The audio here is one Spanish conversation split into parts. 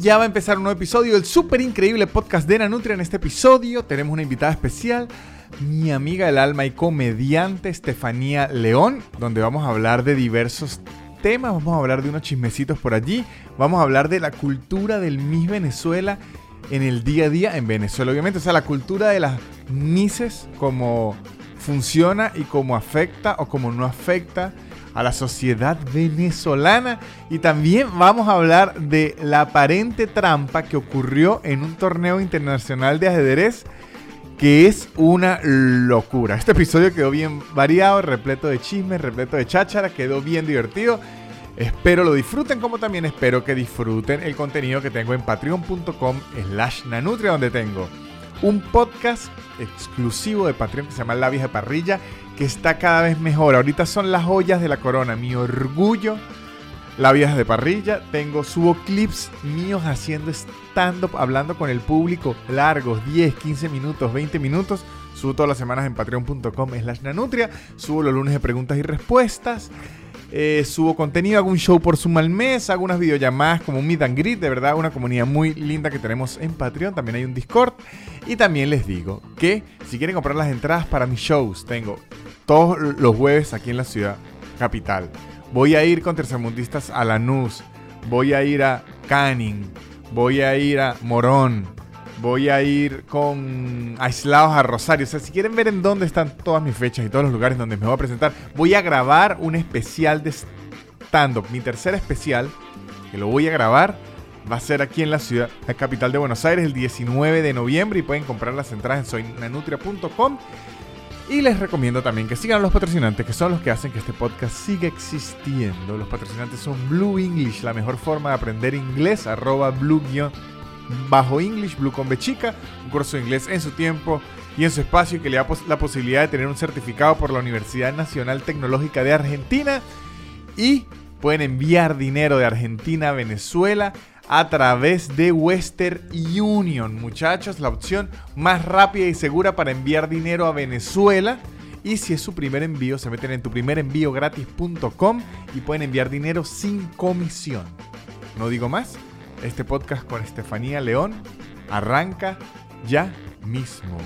ya va a empezar un nuevo episodio del súper increíble podcast de Nanutria. En este episodio tenemos una invitada especial, mi amiga del alma y comediante Estefanía León, donde vamos a hablar de diversos temas, vamos a hablar de unos chismecitos por allí, vamos a hablar de la cultura del Miss Venezuela en el día a día en Venezuela, obviamente, o sea, la cultura de las Misses, cómo funciona y cómo afecta o cómo no afecta a la sociedad venezolana y también vamos a hablar de la aparente trampa que ocurrió en un torneo internacional de ajedrez que es una locura. Este episodio quedó bien variado, repleto de chismes, repleto de cháchara, quedó bien divertido. Espero lo disfruten como también espero que disfruten el contenido que tengo en patreon.com slash nanutria donde tengo un podcast exclusivo de Patreon que se llama La Vieja Parrilla que está cada vez mejor. Ahorita son las joyas de la corona, mi orgullo. La vieja de parrilla, tengo, subo clips míos haciendo stand-up, hablando con el público, largos, 10, 15 minutos, 20 minutos. Subo todas las semanas en patreon.com slash nanutria. Subo los lunes de preguntas y respuestas. Eh, subo contenido, hago un show por Zoom al mes, hago unas videollamadas como un meet and greet, de verdad, una comunidad muy linda que tenemos en Patreon, también hay un Discord. Y también les digo que si quieren comprar las entradas para mis shows, tengo todos los jueves aquí en la ciudad capital. Voy a ir con tercermundistas a Lanús, voy a ir a Canning, voy a ir a Morón, voy a ir con aislados a Rosario. O sea, si quieren ver en dónde están todas mis fechas y todos los lugares donde me voy a presentar, voy a grabar un especial de stand-up. Mi tercer especial, que lo voy a grabar, va a ser aquí en la ciudad, la capital de Buenos Aires, el 19 de noviembre. Y pueden comprar las entradas en soynanutria.com. Y les recomiendo también que sigan a los patrocinantes, que son los que hacen que este podcast siga existiendo. Los patrocinantes son Blue English, la mejor forma de aprender inglés, arroba blue bajo English, Blue con Chica, un curso de inglés en su tiempo y en su espacio que le da la posibilidad de tener un certificado por la Universidad Nacional Tecnológica de Argentina y pueden enviar dinero de Argentina a Venezuela a través de Western Union, muchachos, la opción más rápida y segura para enviar dinero a Venezuela. Y si es su primer envío, se meten en tu primer gratis.com y pueden enviar dinero sin comisión. No digo más, este podcast con Estefanía León arranca ya mismo.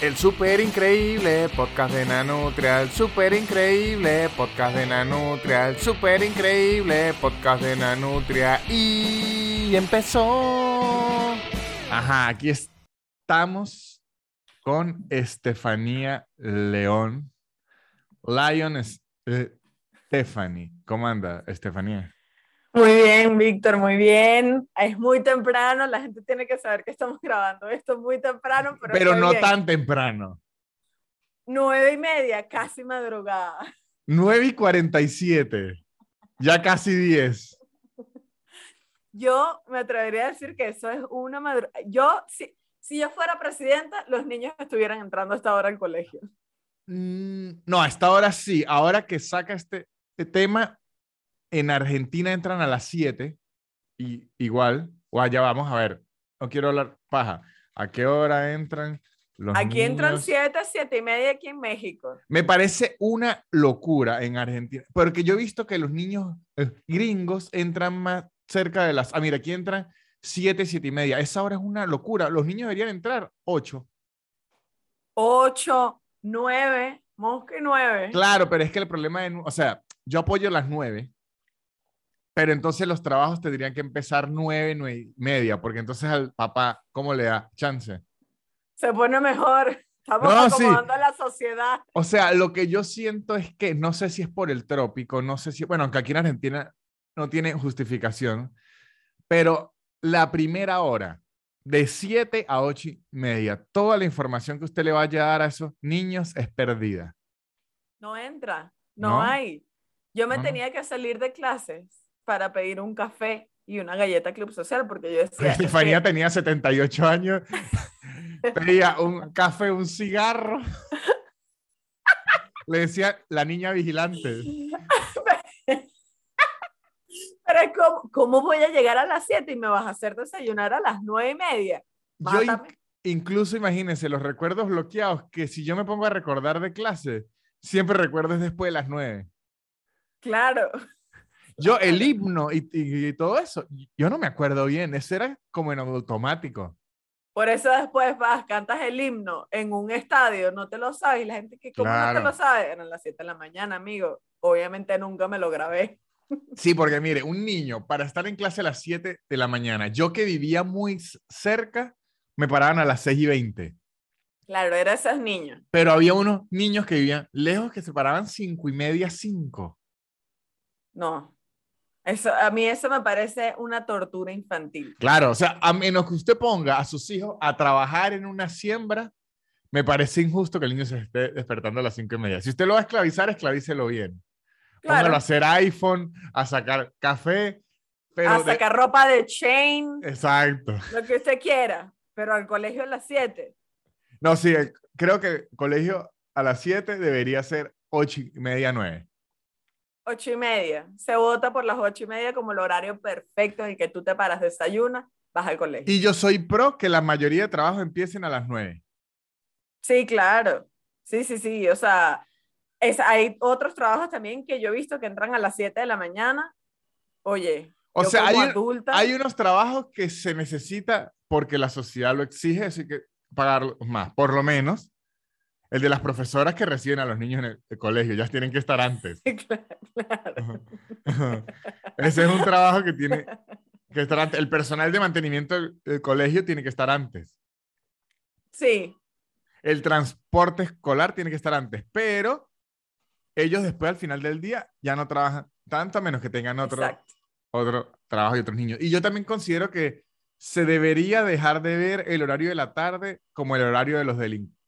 El super increíble podcast de Nanutria, el super increíble podcast de Nanutria, el super increíble podcast de Nanutria y empezó. Ajá, aquí estamos con Estefanía León. Lion Stephanie. ¿Cómo anda, Estefanía? Muy bien, Víctor, muy bien. Es muy temprano, la gente tiene que saber que estamos grabando esto muy temprano, pero, pero no tan temprano. Nueve y media, casi madrugada. Nueve y cuarenta y siete, ya casi diez. Yo me atrevería a decir que eso es una madrugada. Yo, si, si yo fuera presidenta, los niños estuvieran entrando a esta hora al colegio. Mm, no, a esta hora sí. Ahora que saca este, este tema, en Argentina entran a las 7 y igual, o allá vamos a ver, no quiero hablar paja. ¿A qué hora entran? Los aquí entran 7, 7 y media aquí en México. Me parece una locura en Argentina, porque yo he visto que los niños eh, gringos entran más cerca de las... Ah, mira, aquí entran 7, 7 y media. Esa hora es una locura. Los niños deberían entrar 8. 8, 9, mosque 9. Claro, pero es que el problema es, o sea, yo apoyo las 9, pero entonces los trabajos tendrían que empezar nueve, nueve y media, porque entonces al papá, ¿cómo le da chance? Se pone mejor. Estamos acomodando a la sociedad. O sea, lo que yo siento es que no sé si es por el trópico, no sé si, bueno, aunque aquí en Argentina no tiene justificación, pero la primera hora, de 7 a 8 y media, toda la información que usted le vaya a dar a esos niños es perdida. No entra, no, hay. Yo me tenía que salir de clases para pedir un café y una galleta Club Social, porque yo decía... Estefanía tenía 78 años, pedía un café, un cigarro. Le decía la niña vigilante. Pero ¿cómo, ¿cómo, voy a llegar a las 7 y me vas a hacer desayunar a las 9 y media? Yo incluso imagínense los recuerdos bloqueados, que si yo me pongo a recordar de clase, siempre recuerdo después de las 9. Claro. Yo, el himno y, y, todo eso, yo no me acuerdo bien, eso era como en automático. Por eso después vas, cantas el himno en un estadio, no te lo sabes, y la gente que, ¿cómo no te lo sabe? Eran las 7 de la mañana, amigo. Obviamente nunca me lo grabé. Sí, porque mire, un niño, para estar en clase a las 7 de la mañana, yo que vivía muy cerca, me paraban a las 6 y 20. Claro, eran esos niños. Pero había unos niños que vivían lejos que se paraban 5 y media, 5. No, eso, a mí eso me parece una tortura infantil. Claro, o sea, a menos que usted ponga a sus hijos a trabajar en una siembra, me parece injusto que el niño se esté despertando a las cinco y media. Si usted lo va a esclavizar, esclavícelo bien. Claro. a hacer iPhone, a sacar café. Pero a sacar ropa de chain. Exacto. Lo que usted quiera, pero al colegio a las 7. No, sí, creo que el colegio a las 7 debería ser ocho y media, nueve. Ocho y media. Se vota por las ocho y media como el horario perfecto en el que tú te paras, desayunas, vas al colegio. Y yo soy pro que la mayoría de trabajos empiecen a las nueve. Sí, claro. Sí, sí, sí. O sea, es, hay otros trabajos también que yo he visto que entran a las 7 de la mañana. Oye, o sea, hay, hay unos trabajos que se necesita porque la sociedad lo exige, así que pagar más, por lo menos. El de las profesoras que reciben a los niños en el, colegio, ya tienen que estar antes. claro. Ese es un trabajo que tiene que estar antes. El personal de mantenimiento del, colegio tiene que estar antes. Sí. El transporte escolar tiene que estar antes, pero ellos después al final del día ya no trabajan tanto a menos que tengan otro, otro trabajo y otros niños. Y yo también considero que se debería dejar de ver el horario de la tarde como el horario de los delincuentes.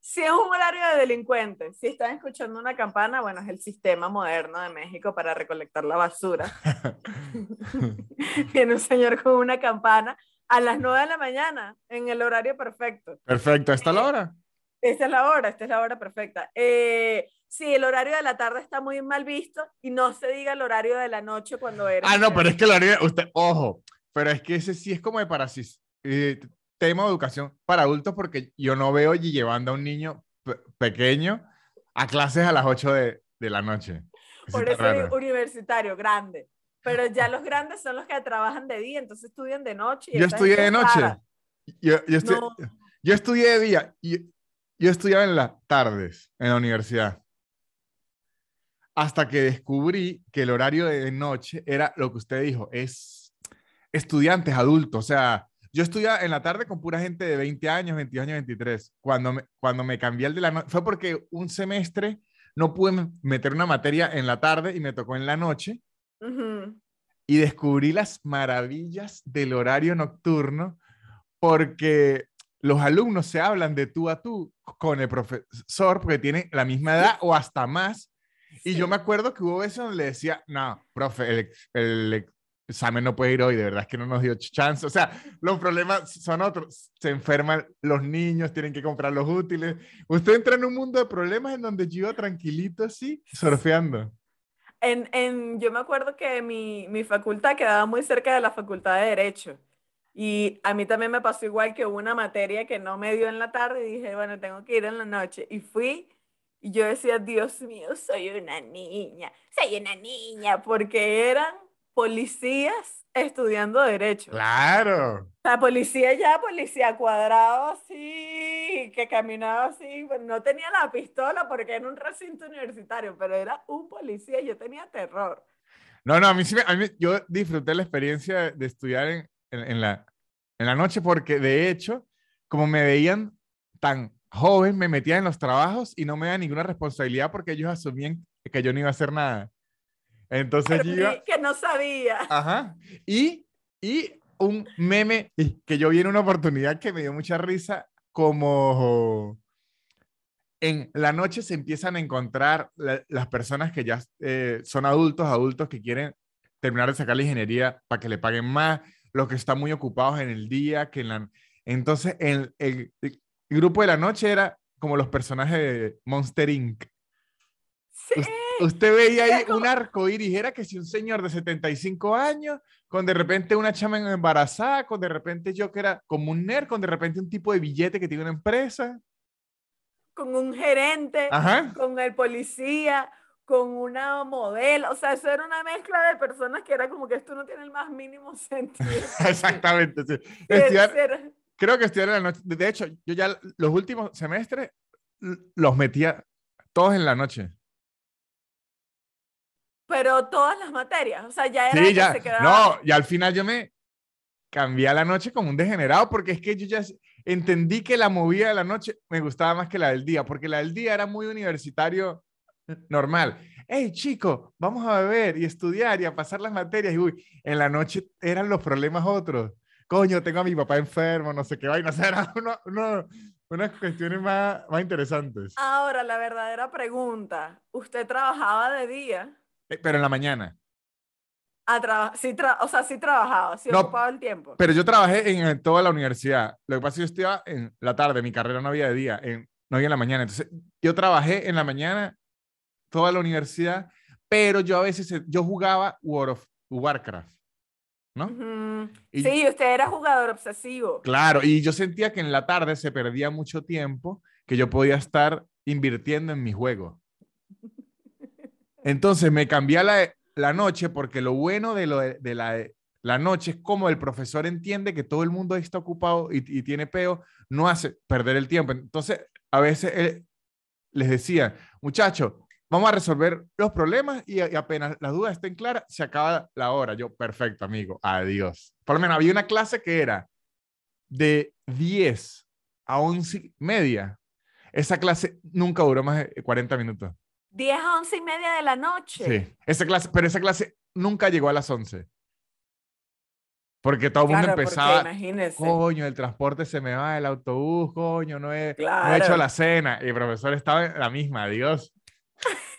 Si es un horario de delincuentes, si están escuchando una campana, bueno, es el sistema moderno de México para recolectar la basura. Tiene un señor con una campana a las 9 de la mañana, en el horario perfecto. Perfecto, ¿esta es la hora? Esta es la hora, esta es la hora perfecta. Eh, sí, el horario de la tarde está muy mal visto y no se diga el horario de la noche cuando eres. Ah, no, pero es que el horario, usted, ojo, pero es que ese sí es como de para eh, tema de educación para adultos porque yo no veo llevando a un niño pequeño a clases a las 8 de, de la noche. Por eso es universitario, grande. Pero ya los grandes son los que trabajan de día, entonces estudian de noche. yo estudié de noche. Yo, yo, yo estudié de día y yo estudiaba en las tardes en la universidad. Hasta que descubrí que el horario de noche era lo que usted dijo, es estudiantes adultos. O sea, yo estudiaba en la tarde con pura gente de 20 años, 22 años, 23. Cuando me, cuando me cambié el de la noche, fue porque un semestre no pude meter una materia en la tarde y me tocó en la noche. Y descubrí las maravillas del horario nocturno porque los alumnos se hablan de tú a tú con el profesor porque tienen la misma edad o hasta más. Y yo me acuerdo que hubo veces donde le decía, no, profe, el, examen no puede ir hoy, de verdad es que no nos dio chance. O sea, los problemas son otros. Se enferman los niños, tienen que comprar los útiles. Usted entra en un mundo de problemas en donde yo iba tranquilito así, surfeando. En, en, yo me acuerdo que mi, mi facultad quedaba muy cerca de la facultad de Derecho. Y a mí también me pasó igual que una materia que no me dio en la tarde y dije, bueno, tengo que ir en la noche. Y fui y yo decía, Dios mío, soy una niña, soy una niña, porque eran policías estudiando derecho. Claro. La policía ya, policía cuadrado así, que caminaba así, pues no tenía la pistola porque era un recinto universitario, pero era un policía y yo tenía terror. No, no, a mí sí, a mí, yo disfruté la experiencia de estudiar en, en, la, en la noche porque de hecho, como me veían tan joven, me metían en los trabajos y no me daban ninguna responsabilidad porque ellos asumían que yo no iba a hacer nada. Entonces Que no sabía. Ajá. Y, y un meme que yo vi en una oportunidad que me dio mucha risa, como en la noche se empiezan a encontrar las personas que ya eh, son adultos, adultos que quieren terminar de sacar la ingeniería para que le paguen más, los que están muy ocupados en el día, que en la... Entonces, el, el, grupo de la noche era como los personajes de Monster Inc. Sí. Usted veía ahí un arco iris, era que si un señor de 75 años, con de repente una chama embarazada, con de repente yo que era como un nerd, con de repente un tipo de billete que tiene una empresa. Con un gerente, con el policía, con una modelo, o sea, eso era una mezcla de personas que era como que esto no tiene el más mínimo sentido. Exactamente, sí. Estudiar- creo que estudiar en la noche. De hecho, yo ya los últimos semestres los metía todos en la noche. Pero todas las materias, o sea, ya era Sí, que ya. se quedaba. No, y al final yo me cambié a la noche como un degenerado porque es que yo ya entendí que la movida de la noche me gustaba más que la del día, porque la del día era muy universitario normal. Hey, chico, vamos a beber y estudiar y a pasar las materias. Y uy, en la noche eran los problemas otros. Coño, tengo a mi papá enfermo, no sé qué vaina. O sea, eran uno- uno- unas cuestiones más, más interesantes. Ahora, la verdadera pregunta, ¿usted trabajaba de día? Eh, Pero en la mañana. A traba- sí tra- o sea, sí trabajaba, sí No, ocupaba el tiempo. Pero yo trabajé en, en toda la universidad. Lo que pasa es que yo estudiaba en la tarde, mi carrera no había de día, en, no había en la mañana. Entonces, yo trabajé en la mañana toda la universidad, pero yo a veces, eh, yo jugaba World of Warcraft, ¿no? Ujú. Y- Sí, usted era jugador obsesivo. Claro, y yo sentía que en la tarde se perdía mucho tiempo que yo podía estar invirtiendo en mi juego. Entonces me cambié la, noche porque lo bueno de, la, noche es como el profesor entiende que todo el mundo está ocupado y, y tiene peo, no hace perder el tiempo. Entonces, a veces él les decía, muchachos, vamos a resolver los problemas y, y apenas las dudas estén claras, se acaba la hora. Yo, perfecto, amigo, adiós. Por lo menos había una clase que era de 10 a 11 y media. Esa clase nunca duró más de 40 minutos. 10 a 11 y media de la noche. Sí, esa clase, pero esa clase nunca llegó a las 11. Porque todo el mundo Claro, empezaba, coño, el transporte se me va, el autobús, coño, no he, no he Claro. hecho la cena. Y el profesor estaba en la misma, adiós.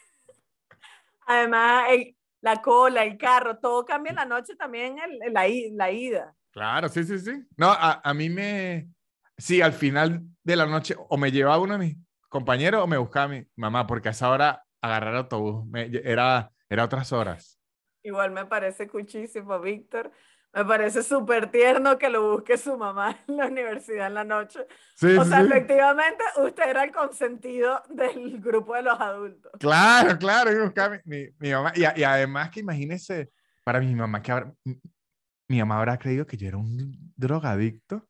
Además, el- la cola, el carro, todo cambia en la noche también, el- el- la, i- la ida. Claro, sí, sí, sí. No, a, a mí me, sí, al final de la noche o me llevaba uno de mis compañeros o me buscaba mi mamá, porque a esa hora agarrar autobús me- era, era otras horas. Igual me parece cuchísimo, Víctor. Me parece súper tierno que lo busque su mamá en la universidad en la noche. Sí, O sea, sí. efectivamente, usted era el consentido del grupo de los adultos. Claro, claro, mi, mi- mamá. Y, además que imagínese, para mi mamá, que habrá- mi, mi mamá habrá creído que yo era un drogadicto,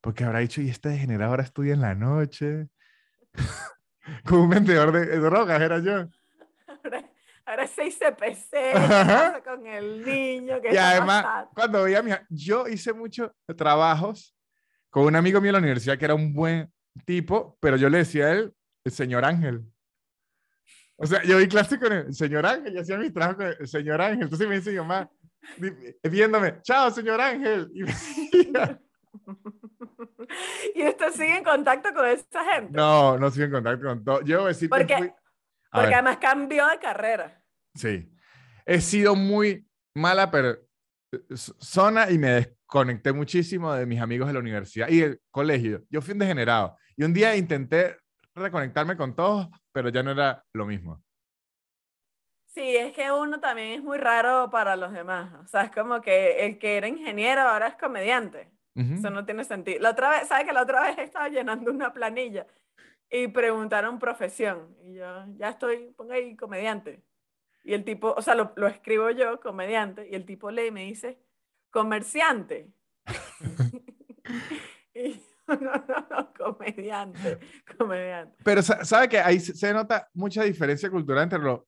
porque habrá dicho, y este degenerado ahora estudia en la noche. Como un vendedor de, de drogas era yo. Ahora, ahora es 6 CPC, ¿qué Ajá. pasa con el niño? ¿Qué Y además, cuando veía a mi, yo hice muchos trabajos con un amigo mío en la universidad que era un buen tipo, pero yo le decía a él, el señor Ángel. O sea, yo vi clase con el señor Ángel y hacía mis trabajos con el señor Ángel. Entonces me dice mi mamá, vi- viéndome, chao, señor Ángel. Y me decía, y usted sigue en contacto con esa gente. no, no sigo en contacto con todo. Yo decir que Porque- fui- A porque ver, además cambió de carrera. sí. He sido muy mala persona y me desconecté muchísimo de mis amigos de la universidad y del colegio. Yo fui un degenerado. Y un día intenté reconectarme con todos, pero ya no era lo mismo. Sí, es que uno también es muy raro para los demás. O sea, es como que el que era ingeniero ahora es comediante. Ujú. Eso no tiene sentido. La otra vez, ¿sabes que la otra vez estaba llenando una planilla y preguntaron profesión? Y yo, ya estoy, ponga ahí comediante. Y el tipo, o sea, lo, lo escribo yo, comediante, y el tipo lee y me dice, comerciante. y no, no, no, comediante, comediante. Pero sa- sabe que ahí se nota mucha diferencia cultural entre lo-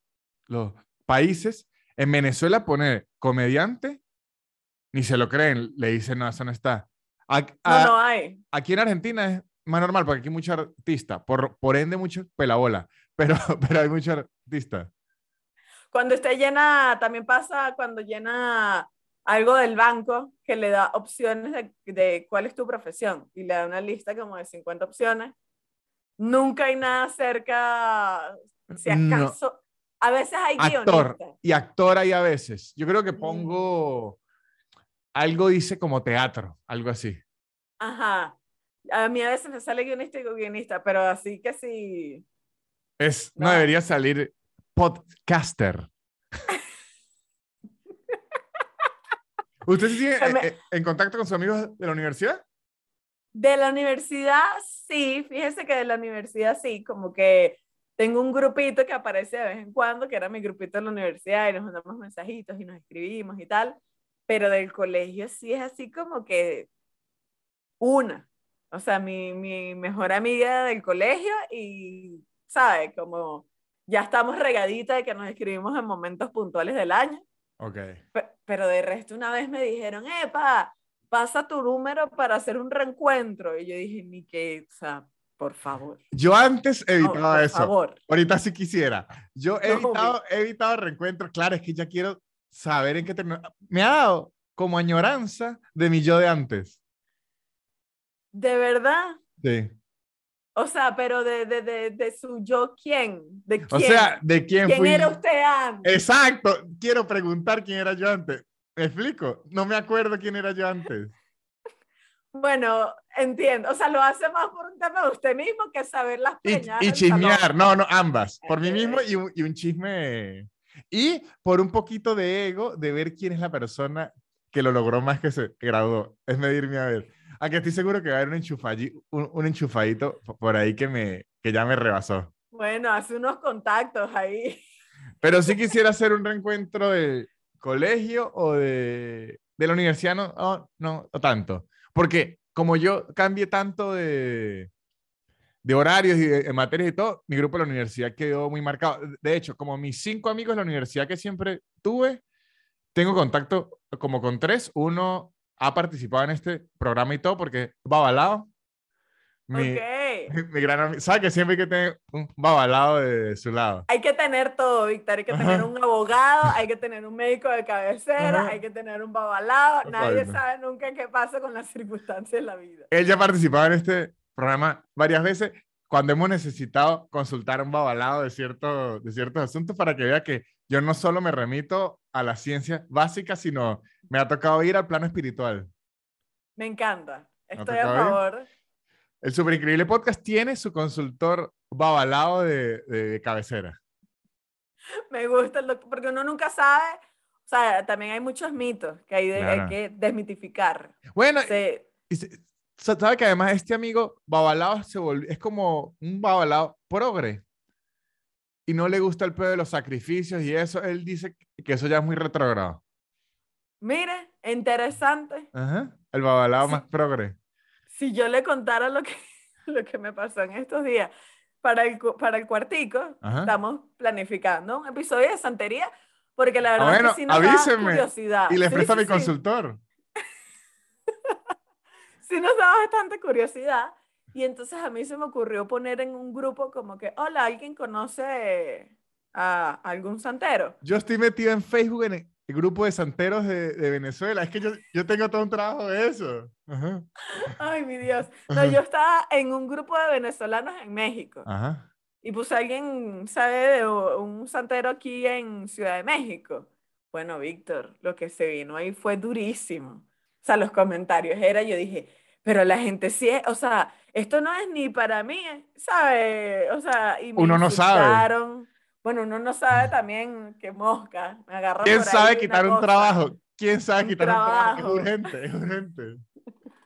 los países. En Venezuela poner comediante, ni se lo creen, le dicen, no, eso no está. No, a- no hay. aquí en Argentina es más normal, porque aquí hay muchos artistas, por, por ende mucho pelabola, pero, pero hay muchos artistas. Cuando usted llena, también pasa cuando llena algo del banco que le da opciones de, de cuál es tu profesión y le da una lista como de 50 opciones. Nunca hay nada cerca, si No. acaso, a veces hay Actor guionistas. y actor ahí a veces. Yo creo que pongo algo dice como teatro, algo así. Ajá. A mí a veces me sale guionista y guionista, pero así que sí. Es, no No. debería salir podcaster. ¿Usted sigue me- eh, eh, en contacto con sus amigos de la universidad? De la universidad, sí, fíjese que de la universidad sí, como que tengo un grupito que aparece de vez en cuando, que era mi grupito de la universidad, y nos mandamos mensajitos y nos escribimos y tal, pero del colegio sí es así como que una, o sea, mi, mi mejor amiga del colegio y, ¿sabes? Como ya estamos regaditas de que nos escribimos en momentos puntuales del año. Ok. pero de resto una vez me dijeron, epa, pasa tu número para hacer un reencuentro. Y yo dije, ni que, o sea, por favor. Yo antes evitaba por eso. favor. Ahorita sí quisiera. Yo he No, evitado, he evitado reencuentros. Claro, es que ya quiero saber en qué terminó. Me ha dado como añoranza de mi yo de antes. De verdad. Sí. O sea, pero de, de, de, de su yo, ¿quién? ¿De O quién? sea, ¿de quién, ¿Quién fui? era usted antes? Exacto. Quiero preguntar quién era yo antes. ¿Me explico? No me acuerdo quién era yo antes. Bueno, entiendo. O sea, lo hace más por un tema de usted mismo que saber las Y, preñadas y del chismear. No, no, ambas. Por mí mismo y un, y un chisme. Y por un poquito de ego de ver quién es la persona que lo logró más que se graduó. Es medirme a ver. Aunque estoy seguro que va a haber un, un, un enchufadito po- por ahí que, me, que ya me rebasó. Bueno, hace unos contactos ahí. Pero sí quisiera hacer un reencuentro de colegio o de, de la universidad, no, no, no, no tanto. Porque como yo cambié tanto de, de horarios y de, de materias y todo, mi grupo de la universidad quedó muy marcado. De hecho, como mis cinco amigos de la universidad que siempre tuve, tengo contacto como con tres. Uno ha participado en este programa y todo porque babalao. Mi, Ok. mi gran amigo. ¿Sabe que siempre hay que tener un babalao de su lado? Hay que tener todo, Víctor. Hay que tener un abogado, hay que tener un médico de cabecera, Ajá. hay que tener un babalado. Qué Nadie vaina. sabe nunca qué pasa con las circunstancias de la vida. Él ya ha participado en este programa varias veces cuando hemos necesitado consultar a un babalado de, cierto, de ciertos asuntos para que vea que yo no solo me remito a la ciencia básica, sino me ha tocado ir al plano espiritual. Me encanta. ¿No Estoy a favor. El Super Increíble Podcast tiene su consultor babalado de, de cabecera. Me gusta el doctor, porque uno nunca sabe. O sea, también hay muchos mitos que hay, de- hay Claro. que desmitificar. Bueno, Se- y se- sa- sabe que además este amigo babalao se volvió, es como un babalao progre. Y no le gusta el pedo de los sacrificios y eso. Él dice que eso ya es muy retrogrado. mire, interesante. Ajá. El babalao Sí. más progre. Si yo le contara lo que, lo que me pasó en estos días para el, para el cuartico, Ajá. estamos planificando un episodio de santería, porque la Ah, verdad bueno, que sí nos da avísenme. curiosidad. Y le Sí, presta sí, mi sí. consultor. sí nos da bastante curiosidad. Y entonces a mí se me ocurrió poner en un grupo como que, hola, ¿alguien conoce a algún santero? Yo estoy metido en Facebook en el grupo de santeros de, de Venezuela. Es que yo, yo tengo todo un trabajo de eso. Ajá. Ay, mi Dios. No, Ajá. yo estaba en un grupo de venezolanos en México. Ajá. Y pues alguien sabe de un santero aquí en Ciudad de México. Bueno, Víctor, lo que se vino ahí fue durísimo. Sea, los comentarios era, yo dije, pero la gente sí es, o sea, esto no es ni para mí, ¿sabe? O sea, y me Uno no sabe. Bueno, uno no sabe también qué mosca. Me agarra ¿Quién por ahí sabe quitar un trabajo? ¿Quién sabe Un quitar un trabajo? trabajo. Es urgente, es urgente.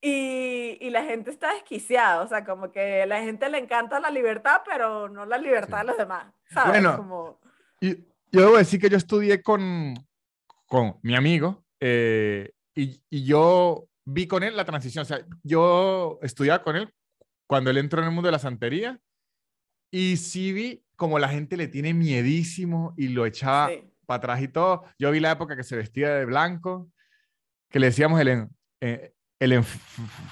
Y, y la gente está desquiciada, o sea, como que a la gente le encanta la libertad, pero no la libertad Sí. de los demás, ¿sabes? Bueno, Como... Y yo debo decir que yo estudié con, con mi amigo eh, y, y yo vi con él la transición. O sea, yo estudiaba con él cuando él entró en el mundo de la santería y sí vi como la gente le tiene miedísimo y lo echaba Sí. para atrás y todo. Yo vi la época que se vestía de blanco, que le decíamos el, en- eh, el enf-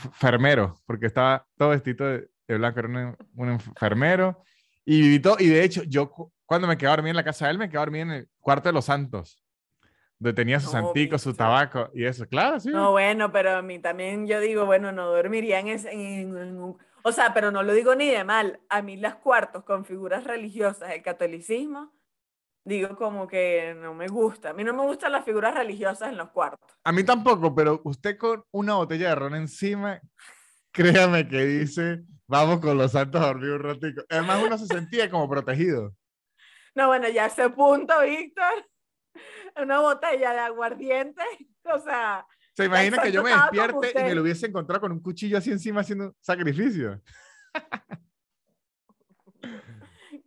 enfermero, porque estaba todo vestido de, de blanco, era un, un enfermero. Y, viví todo- y de hecho, yo cu- cuando me quedaba a dormir en la casa de él, me quedaba a dormir en el cuarto de los santos, donde tenía sus No, anticos, su tabaco y eso. Claro, sí. No, bueno, pero a mí también yo digo, bueno, no dormiría en, ese, en- en un... O sea, pero no lo digo ni de mal. A mí las cuartos con figuras religiosas del catolicismo, digo como que no me gusta. A mí no me gustan las figuras religiosas en los cuartos. A mí tampoco, pero usted con una botella de ron encima, créame que dice, vamos con los santos a dormir un ratico. Además, uno se sentía como protegido. No, bueno, ya a ese punto, Víctor, una botella de aguardiente, o sea, ¿Se imagina que yo me despierte y me lo hubiese encontrado con un cuchillo así encima haciendo un sacrificio?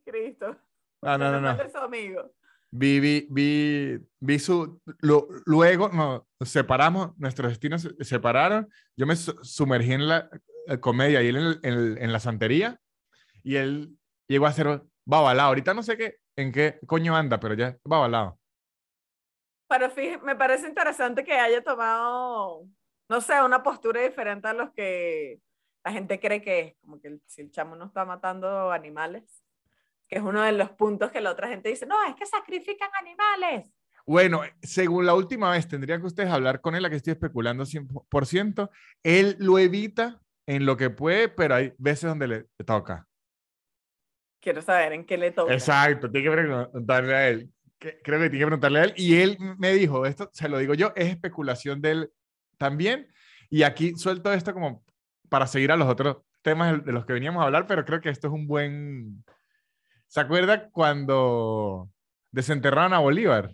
Cristo. No, no, no, no. Amigo. Vi, vi, vi, vi su. lo- luego nos separamos, nuestros destinos se separaron. Yo me su- sumergí en la eh, comedia y él en, el- en el- en la santería. Y él llegó a ser babalao. Ahorita no sé qué, en qué coño anda, pero ya babalao. Pero fíjate, me parece interesante que haya tomado, no sé, una postura diferente a los que la gente cree que es, como que el- si el chamo no está matando animales, que es uno de los puntos que la otra gente dice, no, es que sacrifican animales. Bueno, según la última vez, tendrían que ustedes hablar con él, la que estoy especulando 100%. Él lo evita en lo que puede, pero hay veces donde le toca. Quiero saber en qué le toca. Exacto, tiene que preguntarle a él. Que- Creo que tiene que preguntarle a él. Y él me dijo, esto se lo digo yo, es especulación de él también. Y aquí suelto esto como para seguir a los otros temas de los que veníamos a hablar, pero creo que esto es un buen... ¿Se acuerda cuando desenterraron a Bolívar?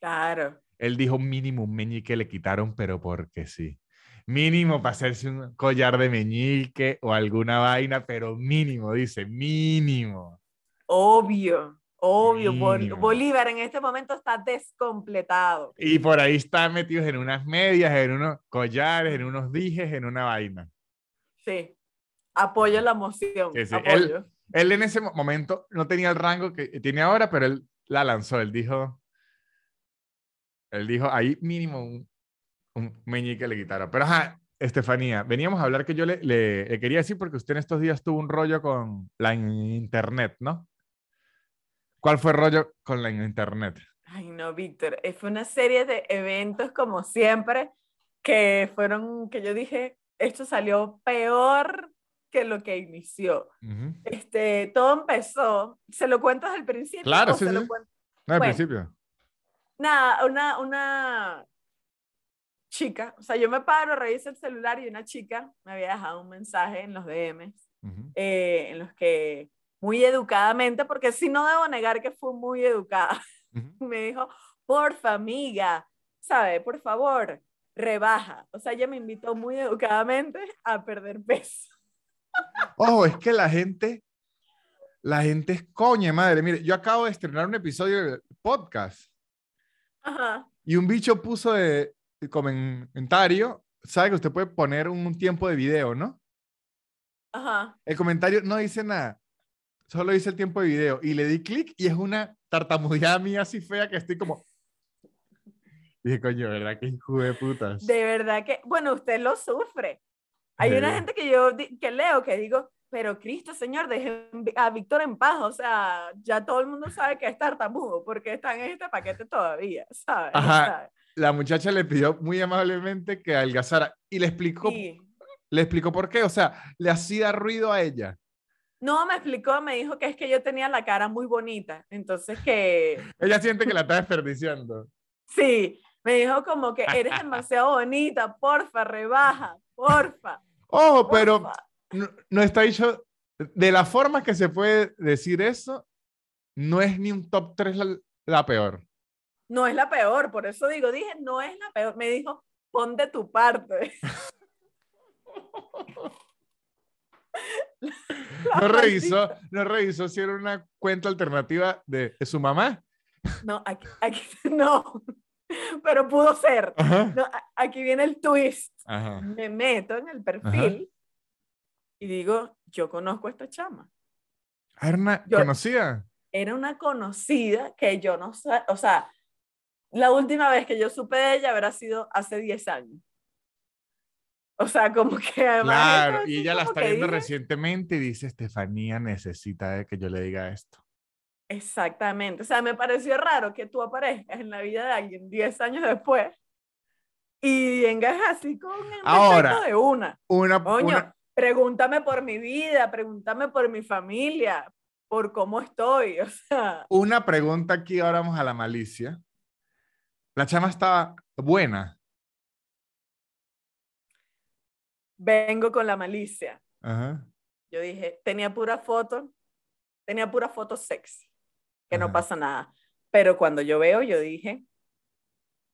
Claro. Él dijo mínimo un meñique le quitaron, pero porque sí. Mínimo para hacerse un collar de meñique o alguna vaina, pero mínimo, dice, mínimo. Obvio, obvio. Bol-. Bolívar en este momento está descompletado. Y por ahí están metidos en unas medias, en unos collares, en unos dijes, en una vaina. Sí. Apoyo la moción. Sí, sí, Apoyo. Él en ese mo- momento no tenía el rango que tiene ahora, pero él la lanzó. Él dijo, él dijo, ahí mínimo un, un meñique le quitaron. Pero ajá, Estefanía, veníamos a hablar que yo le, le- le quería decir porque usted en estos días tuvo un rollo con la in- internet, ¿no? ¿Cuál fue el rollo con la internet? Ay, no, Víctor, eh, fue una serie de eventos como siempre que fueron, que yo dije, esto salió peor que lo que inició. Ujú. Este, todo empezó, ¿se lo cuento desde el principio? Claro, sí, sí. No, al Bueno. principio. Nada, una, una chica, o sea, yo me paro, reviso el celular y una chica me había dejado un mensaje en los DMs, Ujú. eh, en los que muy educadamente, porque sí no debo negar que fue muy educada, me dijo, porfa, amiga, ¿sabe? Por favor, rebaja. O sea, ella me invitó muy educadamente a perder peso. Ojo, es que la gente, la gente es coña, madre. Mire, yo acabo de estrenar un episodio de podcast Ajá, y un bicho puso de, de comentario, sabe que usted puede poner un tiempo de video, ¿no? ajá. El comentario no dice nada, solo dice el tiempo de video y le di clic y es una tartamudeada mía así fea que estoy como... Dije, coño, ¿verdad? Que hijo de putas. De verdad que, bueno, usted lo sufre. Hay una Sí. gente que yo que leo que digo, pero Cristo, Señor, deje a Víctor en paz. O sea, ya todo el mundo sabe que es tartamudo porque está en este paquete todavía, ¿sabes? Ajá. ¿Sabes? La muchacha le pidió muy amablemente que adelgazara y le explicó, Y le explicó por qué, o sea, le hacía ruido a ella. No me explicó, me dijo que es que yo tenía la cara muy bonita. Entonces que, Ella siente que la está desperdiciando. sí, me dijo como que eres demasiado bonita, porfa, rebaja, porfa. Ojo, pero porfa". no, no está dicho, de la forma que se puede decir eso, no es ni un top 3 la, la peor. No es la peor, por eso digo, dije, no es la peor. Me dijo, pon de tu parte. No revisó, no revisó si era una cuenta alternativa de, de su mamá. No, aquí, aquí no, pero pudo ser. No, aquí viene el twist. Ajá. Me meto en el perfil y digo, yo conozco a esta chama. Ah, ¿Era una Yo- conocida? Era una conocida que yo no sé, o sea, la última vez que yo supe de ella habrá sido hace 10 años. O sea, como que además... Claro, y ella la está viendo recientemente y dice, Estefanía necesita de que yo le diga esto. Exactamente. O sea, me pareció raro que tú aparezcas en la vida de alguien 10 años después y vengas así con el Ahora, de una. Una, Coño, una- pregúntame por mi vida, pregúntame por mi familia, por cómo estoy. O sea, una pregunta aquí, ahora vamos a la malicia. La chama estaba buena. Vengo con la malicia. Ajá. Yo dije, tenía pura foto, tenía pura foto sexy, que no Ajá. pasa nada. Pero cuando yo veo, yo dije,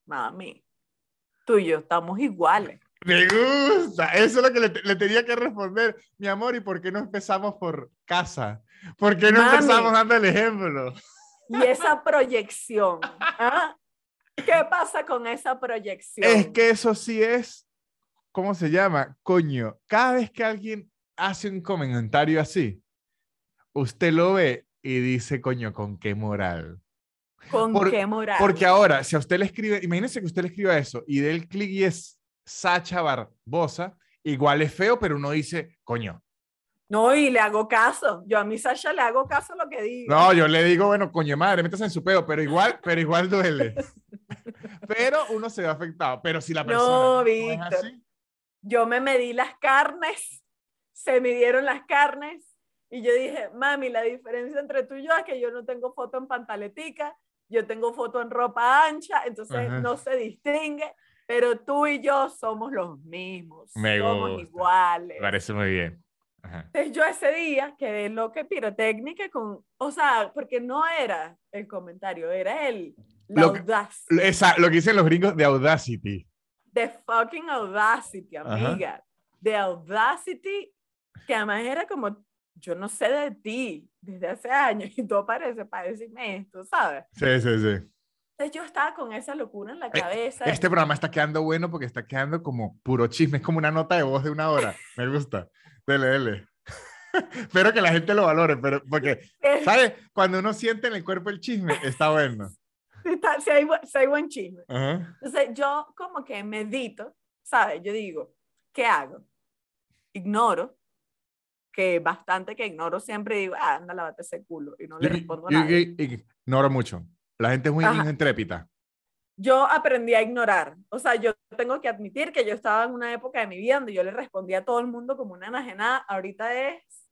mami, tú y yo estamos iguales. Me gusta. Eso es lo que le, le, tenía que responder. Mi amor, ¿y por qué no empezamos por casa? ¿Por qué no empezamos dando el ejemplo? Y esa proyección. ¿ah? ¿Qué pasa con esa proyección? Es que eso sí es, ¿cómo se llama? Coño, cada vez que alguien hace un comentario así, usted lo ve y dice, coño, ¿con qué moral? ¿Con qué moral? Porque ahora, si a usted le escribe, imagínese que usted le escriba eso y dé el clic y es Sacha Barbosa, igual es feo, pero uno dice, coño. No, y le hago caso. Yo a mi Sasha le hago caso a lo que digo. No, yo le digo, bueno, coño madre, metas en su pedo, pero igual, pero igual duele. pero uno se ve afectado. Pero si la persona no, Víctor, yo me medí las carnes, se midieron las carnes y yo dije, mami, la diferencia entre tú y yo es que yo no tengo foto en pantaletica, yo tengo foto en ropa ancha, entonces no se distingue, pero tú y yo somos los mismos, somos iguales. Me parece muy bien. Entonces yo ese día quedé loca pirotécnica con, o sea, porque no era el comentario, era el, la lo lo que dicen los gringos de Audacity. The fucking Audacity, amiga. The Audacity, que además era como yo no sé de ti desde hace años y tú apareces para decirme esto, ¿sabes? Sí, sí, sí. Entonces yo estaba con esa locura en la eh, cabeza. Este programa está quedando bueno porque está quedando como puro chisme, es como una nota de voz de una hora. Me gusta. Dele, dele. Espero que la gente lo valore, pero porque, ¿sabes? Cuando uno siente en el cuerpo el chisme, está bueno. Si hay, si hay buen chisme. Entonces yo como que medito, ¿sabes? Yo digo, ¿qué hago? Ignoro que bastante que ignoro siempre digo, ah, anda, lávate ese culo y no le respondo nada. ignoro mucho. La gente es muy intrépida. Yo aprendí a ignorar. O sea, yo tengo que admitir que yo estaba en una época de mi vida donde yo le respondía a todo el mundo como una enajenada. Ahorita es,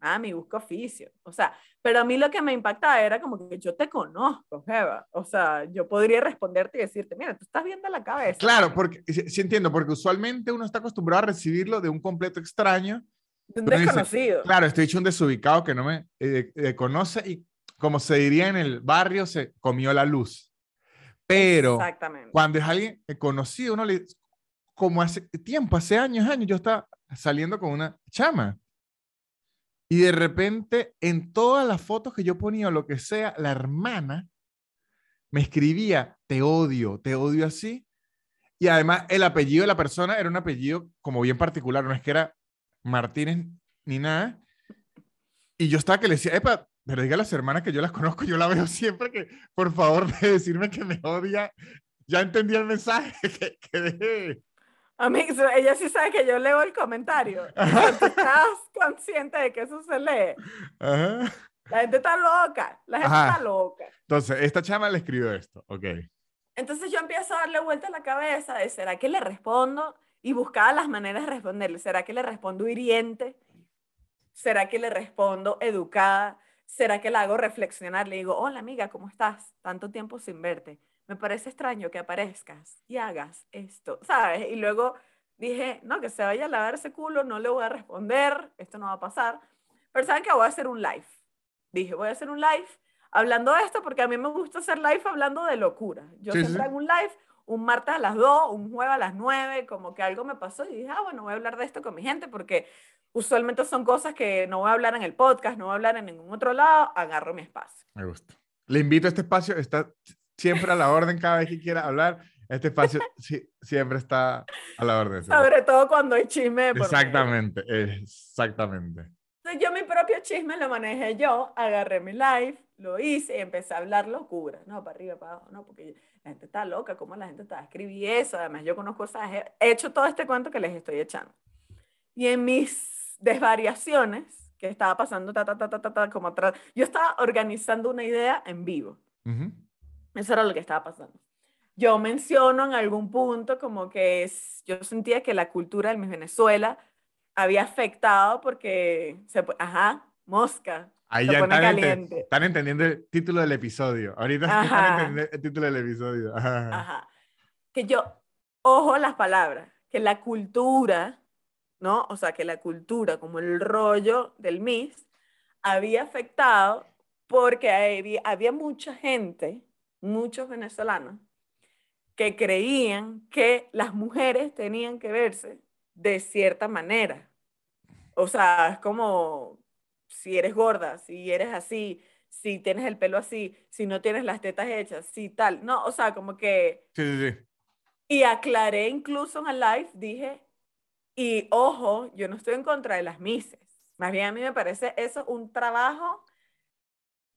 ah, mi busco oficio. O sea, pero a mí lo que me impactaba era como que yo te conozco, Jeva. O sea, yo podría responderte y decirte, mira, tú estás viendo la cabeza. Claro, porque sí entiendo, porque usualmente uno está acostumbrado a recibirlo de un completo extraño un desconocido. claro, estoy hecho un desubicado que no me eh, eh, conoce y como se diría en el barrio, se comió la luz. Pero cuando es alguien conocido, uno le, como hace tiempo, hace años, años, yo estaba saliendo con una chama. Y de repente, en todas las fotos que yo ponía lo que sea, la hermana me escribía, te odio, te odio así. Y además, el apellido de la persona era un apellido como bien particular, no es que era Martínez ni nada. Y yo estaba que le decía, epa, pero diga a las hermanas que yo las conozco, yo la veo siempre que, por favor, de decirme que me odia. Ya entendí el mensaje que, que A mí, ella sí sabe que yo leo el comentario. estás consciente de que eso se lee. La gente está loca. La gente está loca. Entonces, esta chama le escribió esto. Ok. Entonces yo empiezo a darle vuelta a la cabeza de, ¿será que le respondo? y buscaba las maneras de responderle. ¿Será que le respondo hiriente? ¿Será que le respondo educada? ¿Será que la hago reflexionar? Le digo, hola amiga, ¿cómo estás? Tanto tiempo sin verte. Me parece extraño que aparezcas y hagas esto, ¿sabes? Y luego dije, no, que se vaya a lavar ese culo, no le voy a responder, esto no va a pasar. Pero ¿saben que voy a hacer un live? Dije, voy a hacer un live hablando de esto porque a mí me gusta hacer live hablando de locura. Yo siempre hago un live un martes a las 2, un jueves a las 9, como que algo me pasó y dije, ah, bueno, voy a hablar de esto con mi gente porque usualmente son cosas que no voy a hablar en el podcast, no voy a hablar en ningún otro lado, agarro mi espacio. Me gusta. Le invito a este espacio, está siempre a la orden cada vez que quiera hablar. Este espacio siempre está a la orden. Sobre todo cuando hay chisme. exactamente, exactamente. Entonces yo mi propio chisme lo manejé yo, agarré mi live, lo hice y empecé a hablar locura, no, para arriba, para abajo, no, porque la gente está loca, ¿cómo la gente está escribiendo eso? Además, yo conozco esas, he hecho todo este cuento que les estoy echando. Y en mis desvariaciones, que estaba pasando, ta, ta, ta, ta, ta, como atrás, yo estaba organizando una idea en vivo. Eso era lo que estaba pasando. Yo menciono en algún punto como que es, yo sentía que la cultura de mi Venezuela había afectado porque, se, ajá, mosca, Ahí ya están, entendiendo el título del episodio. Ahorita están entendiendo el título del episodio. Ajá. Que yo, ojo las palabras, que la cultura, ¿no? O sea, que la cultura, como el rollo del MIS, había afectado porque había, había mucha gente, muchos venezolanos, que creían que las mujeres tenían que verse de cierta manera. O sea, es como si eres gorda, si eres así, si tienes el pelo así, si no tienes las tetas hechas, si tal. No, o sea, como que... Sí, sí, sí. Y aclaré incluso en el live, dije, y ojo, yo no estoy en contra de las mises. Más bien a mí me parece eso un trabajo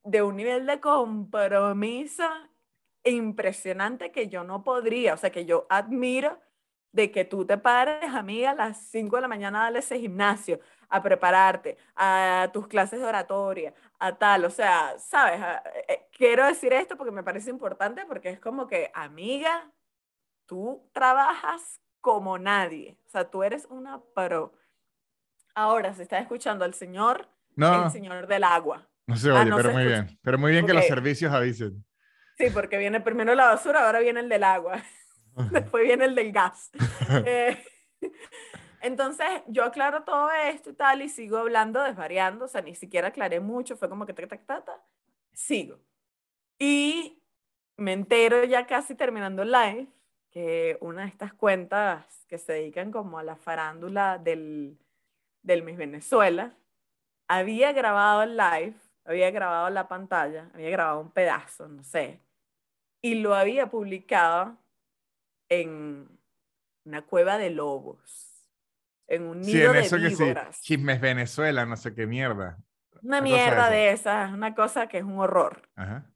de un nivel de compromiso impresionante que yo no podría, o sea, que yo admiro de que tú te pares, amiga, a las 5 de la mañana a darle ese gimnasio, a prepararte, a tus clases de oratoria, a tal, o sea, sabes, eh, quiero decir esto porque me parece importante, porque es como que, amiga, tú trabajas como nadie, o sea, tú eres una pro. Ahora, se está escuchando al señor, el señor del agua. No se ah, oye, pero muy bien. Pero muy bien que los servicios avisen. Sí, porque viene primero la basura, ahora viene el del agua. Después viene el del gas. Eh, entonces, yo aclaro todo esto y tal, y sigo hablando, desvariando, o sea, ni siquiera aclaré mucho, fue como que ta, ta, ta, sigo. Y me entero ya casi terminando el live, que una de estas cuentas que se dedican como a la farándula del, del Miss Venezuela, había grabado el live había grabado la pantalla, había grabado un pedazo, no sé, y lo había publicado en una cueva de lobos, en un nido sí, en eso de víboras. Que sí, chismes Venezuela, no sé qué mierda. Una, mierda de esas, una cosa que es un horror. Ajá.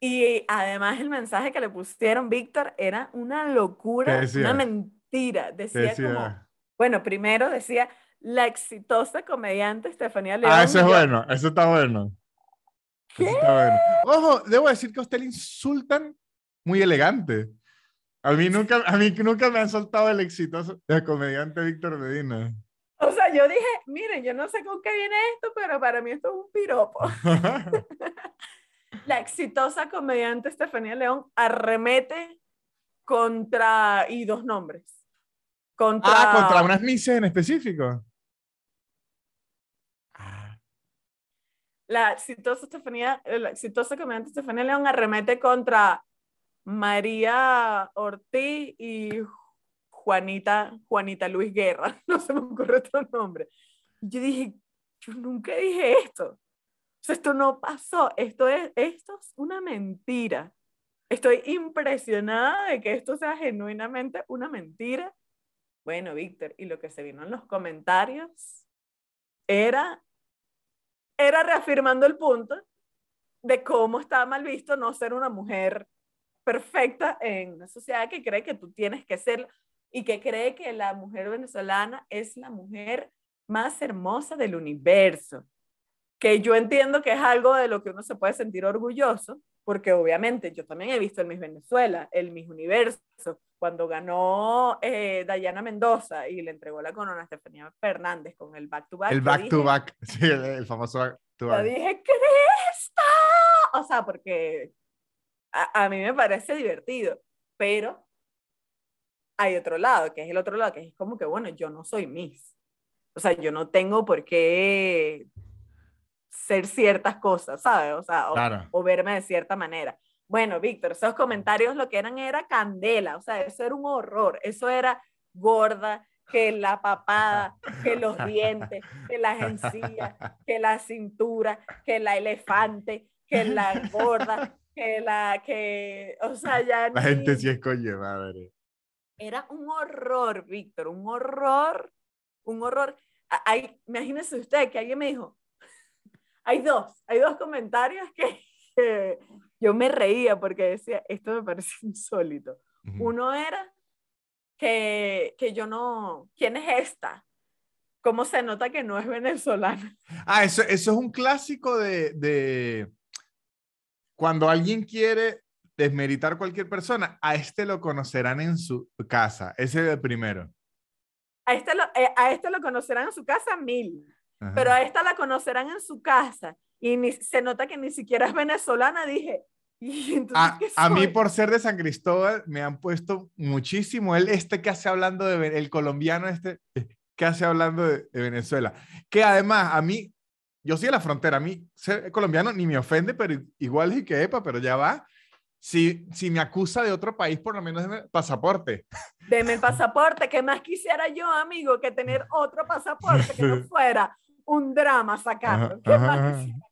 Y además el mensaje que le pusieron, Víctor, era una locura, una mentira. Decía, decía, como, bueno, primero decía, la exitosa comediante Estefanía ah, León. Ah, eso es bueno, eso está bueno. ¿Qué? está bueno. Ojo, debo decir que a usted le insultan muy elegante. A mí nunca, a mí nunca me han soltado el exitoso el comediante Víctor Medina. O sea, yo dije, miren, yo no sé con qué viene esto, pero para mí esto es un piropo. la exitosa comediante Estefanía León arremete contra, y dos nombres. Contra, ah, contra unas mises en específico. La exitosa, Estefanía, la exitosa comediante Estefanía León arremete contra María Ortiz y Juanita, Juanita Luis Guerra, no se me ocurre otro nombre. Yo dije, yo nunca dije esto. Esto no pasó, esto es, esto es una mentira. Estoy impresionada de que esto sea genuinamente una mentira. Bueno, Víctor, y lo que se vino en los comentarios era era reafirmando el punto de cómo está mal visto no ser una mujer perfecta en una sociedad que cree que tú tienes que ser y que cree que la mujer venezolana es la mujer más hermosa del universo. Que yo entiendo que es algo de lo que uno se puede sentir orgulloso, porque obviamente yo también he visto el Miss Venezuela, el Miss Universo, cuando ganó eh, Dayana Mendoza y le entregó la corona a Estefanía Fernández con el back to back. El back to back, sí, el, famoso back to back. Yo dije, está O sea, porque a, a mí me parece divertido, pero hay otro lado, que es el otro lado, que es como que, bueno, yo no soy Miss. O sea, yo no tengo por qué ser ciertas cosas, ¿sabes? O sea, o, verme de cierta manera. Bueno, Víctor, esos comentarios lo que eran era candela, o sea, eso era un horror, eso era gorda, que la papada, que los dientes, que las encías, que la cintura, que la elefante, que la gorda, que la que, o sea, ya La gente sí es coño, madre. Era un horror, Víctor, un horror, un horror. Ay, imagínese usted que alguien me dijo, hay dos, hay dos comentarios que, yo me reía porque decía, esto me parece insólito. Uno era que, que yo no, ¿quién es esta? ¿Cómo se nota que no es venezolana? Ah, eso, eso es un clásico de, de cuando alguien quiere desmeritar cualquier persona, a este lo conocerán en su casa. Ese es el primero. A este lo, eh, a este lo conocerán en su casa mil pero a esta la conocerán en su casa y ni, se nota que ni siquiera es venezolana, dije. ¿Y a, a, mí por ser de San Cristóbal me han puesto muchísimo el este que hace hablando de el colombiano este que hace hablando de, Venezuela que además a mí yo soy de la frontera a mí ser colombiano ni me ofende pero igual y que epa pero ya va si, si me acusa de otro país, por lo menos deme pasaporte. Deme el pasaporte. ¿Qué más quisiera yo, amigo, que tener otro pasaporte que no fuera un drama sacarlo? ¿Qué más quisiera?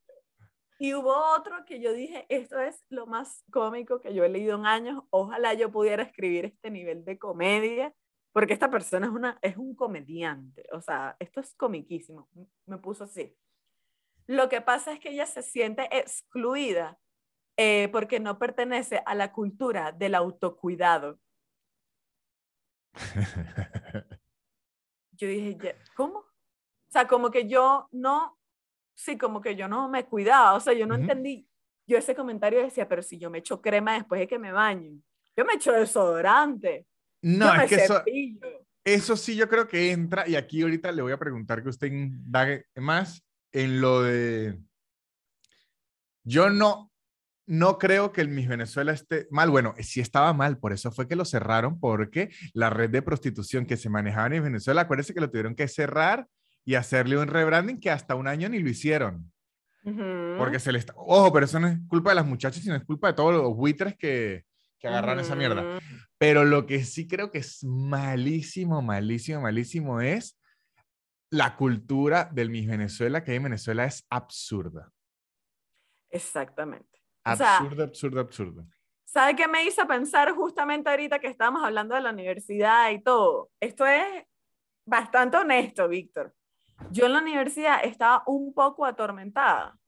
Y hubo otro que yo dije, esto es lo más cómico que yo he leído en años, ojalá yo pudiera escribir este nivel de comedia, porque esta persona es, una, es un comediante, o sea, esto es comiquísimo, me puso así. Lo que pasa es que ella se siente excluida eh, porque no pertenece a la cultura del autocuidado. Yo dije, ¿cómo? O sea, como que yo no sí, como que yo no me cuidaba, o sea, yo no entendí. Yo ese comentario decía, pero si yo me echo crema después de que me baño, yo me echo desodorante. No, es que eso, eso sí yo creo que entra, y aquí ahorita le voy a preguntar que usted indague más en lo de... Yo no, no creo que el Miss Venezuela esté mal. Bueno, sí estaba mal, por eso fue que lo cerraron, porque la red de prostitución que se manejaba en Venezuela, acuérdense que lo tuvieron que cerrar y hacerle un rebranding que hasta un año ni lo hicieron. Porque se les está... Ojo, pero eso no es culpa de las muchachas, sino es culpa de todos los buitres que, que agarran esa mierda. Pero lo que sí creo que es malísimo, malísimo, malísimo es la cultura del Miss Venezuela, que en Venezuela es absurda. Exactamente. Absurda, absurda, absurda. ¿Sabe qué me hizo pensar justamente ahorita que estábamos hablando de la universidad y todo? Esto es bastante honesto, Víctor yo en la universidad estaba un poco atormentada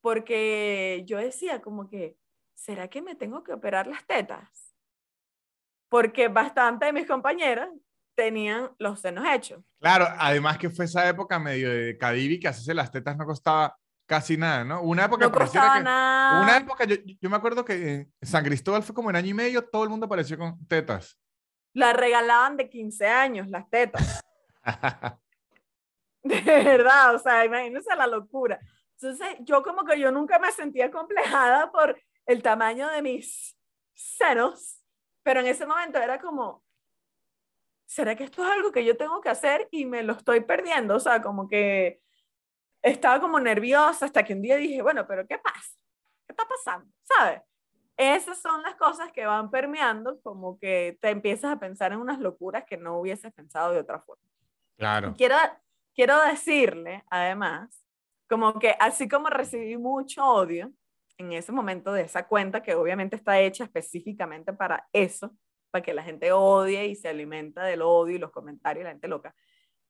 porque yo decía como que, ¿será que me tengo que operar las tetas? Porque bastante de mis compañeras tenían los senos hechos. Claro, además que fue esa época medio de Cadivi que hacerse las tetas no costaba casi nada, ¿no? Una época no costaba nada. Una época, yo, yo, me acuerdo que en San Cristóbal fue como en año y medio, todo el mundo apareció con tetas. La regalaban de 15 años, las tetas. De verdad, o sea, imagínense la locura. Entonces, yo como que yo nunca me sentía complejada por el tamaño de mis senos, pero en ese momento era como, ¿será que esto es algo que yo tengo que hacer y me lo estoy perdiendo? O sea, como que estaba como nerviosa hasta que un día dije, bueno, pero ¿qué pasa? ¿Qué está pasando? ¿Sabes? Esas son las cosas que van permeando, como que te empiezas a pensar en unas locuras que no hubieses pensado de otra forma. Claro. Quiero, quiero decirle, además, como que así como recibí mucho odio en ese momento de esa cuenta, que obviamente está hecha específicamente para eso, para que la gente odie y se alimenta del odio y los comentarios, la gente loca.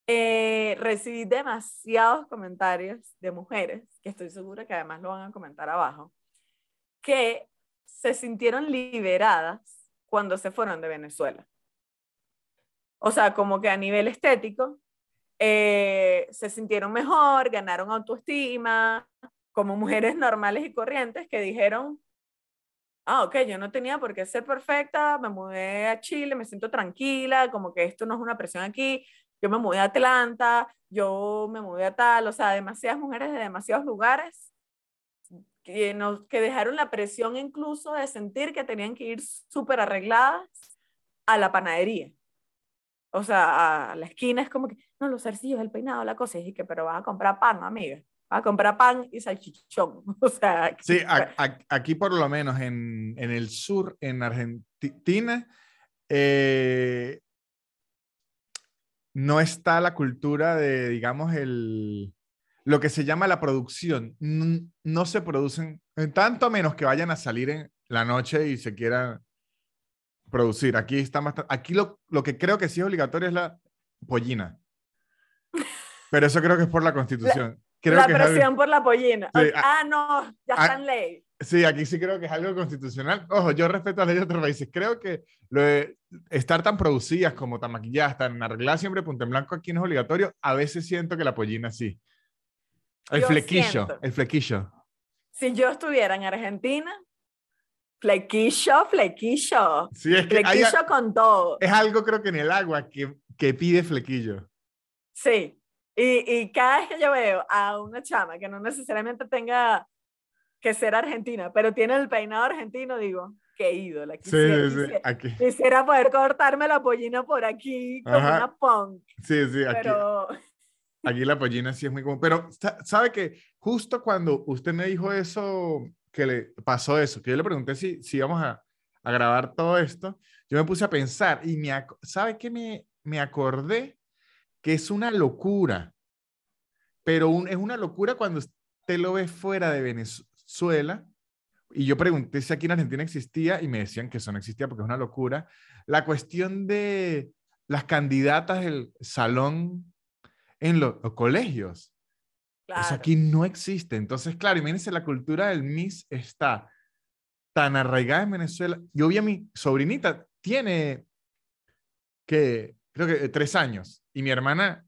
Eh, recibí demasiados comentarios de mujeres, que estoy segura que además lo van a comentar abajo, que se sintieron liberadas cuando se fueron de Venezuela. O sea, como que a nivel estético eh, se sintieron mejor, ganaron autoestima, como mujeres normales y corrientes que dijeron, ah, ok, yo no tenía por qué ser perfecta, me mudé a Chile, me siento tranquila, como que esto no es una presión aquí, yo me mudé a Atlanta, yo me mudé a tal, o sea, demasiadas mujeres de demasiados lugares que, que dejaron la presión incluso de sentir que tenían que ir súper arregladas a la panadería o sea, a la esquina es como que, no, los zarcillos, el peinado, la cosa, y que, pero vas a comprar pan, amiga, vas a comprar pan y salchichón, o sea. Sí, aquí por lo menos en, en el sur, en Argentina, eh, no está la cultura de, digamos, el, lo que se llama la producción. No, no se producen, tanto menos que vayan a salir en la noche y se quieran producir. Aquí está más. Aquí lo, lo que creo que sí es obligatorio es la pollina. Pero eso creo que es por la constitución. la presión por la pollina. ah, no, ya está en ley. Sí, aquí sí creo que es algo constitucional. Ojo, yo respeto a las leyes de otros países. Creo que lo de estar tan producidas como tan maquilladas, tan arregladas siempre punto en blanco aquí no es obligatorio. A veces siento que la pollina sí. El flequillo, el flequillo. Si yo estuviera en Argentina, Flequillo, flequillo. Sí, es que flequillo con todo. Es algo creo que en el agua que, que pide flequillo. Sí. Y, y, cada vez que yo veo a una chama que no necesariamente tenga que ser argentina, pero tiene el peinado argentino, digo, qué ídola. Quisiera, sí, sí, aquí. quisiera poder cortarme la pollina por aquí como una punk. Sí, sí, aquí. Pero... Aquí la pollina sí es muy común. Pero, ¿sabe que Justo cuando usted me dijo eso que le pasó eso, que yo le pregunté si, si íbamos a, a grabar todo esto, yo me puse a pensar y me, ¿sabe qué me, me acordé? Que es una locura, pero un- es una locura cuando usted lo ve fuera de Venezuela. Y yo pregunté si aquí en Argentina existía y me decían que eso no existía porque es una locura. La cuestión de las candidatas del salón en lo- los colegios. Claro. Eso aquí no existe. Entonces, claro, imagínense, la cultura del Miss está tan arraigada en Venezuela. Yo vi a mi sobrinita, tiene que, creo que eh, tres años, y mi hermana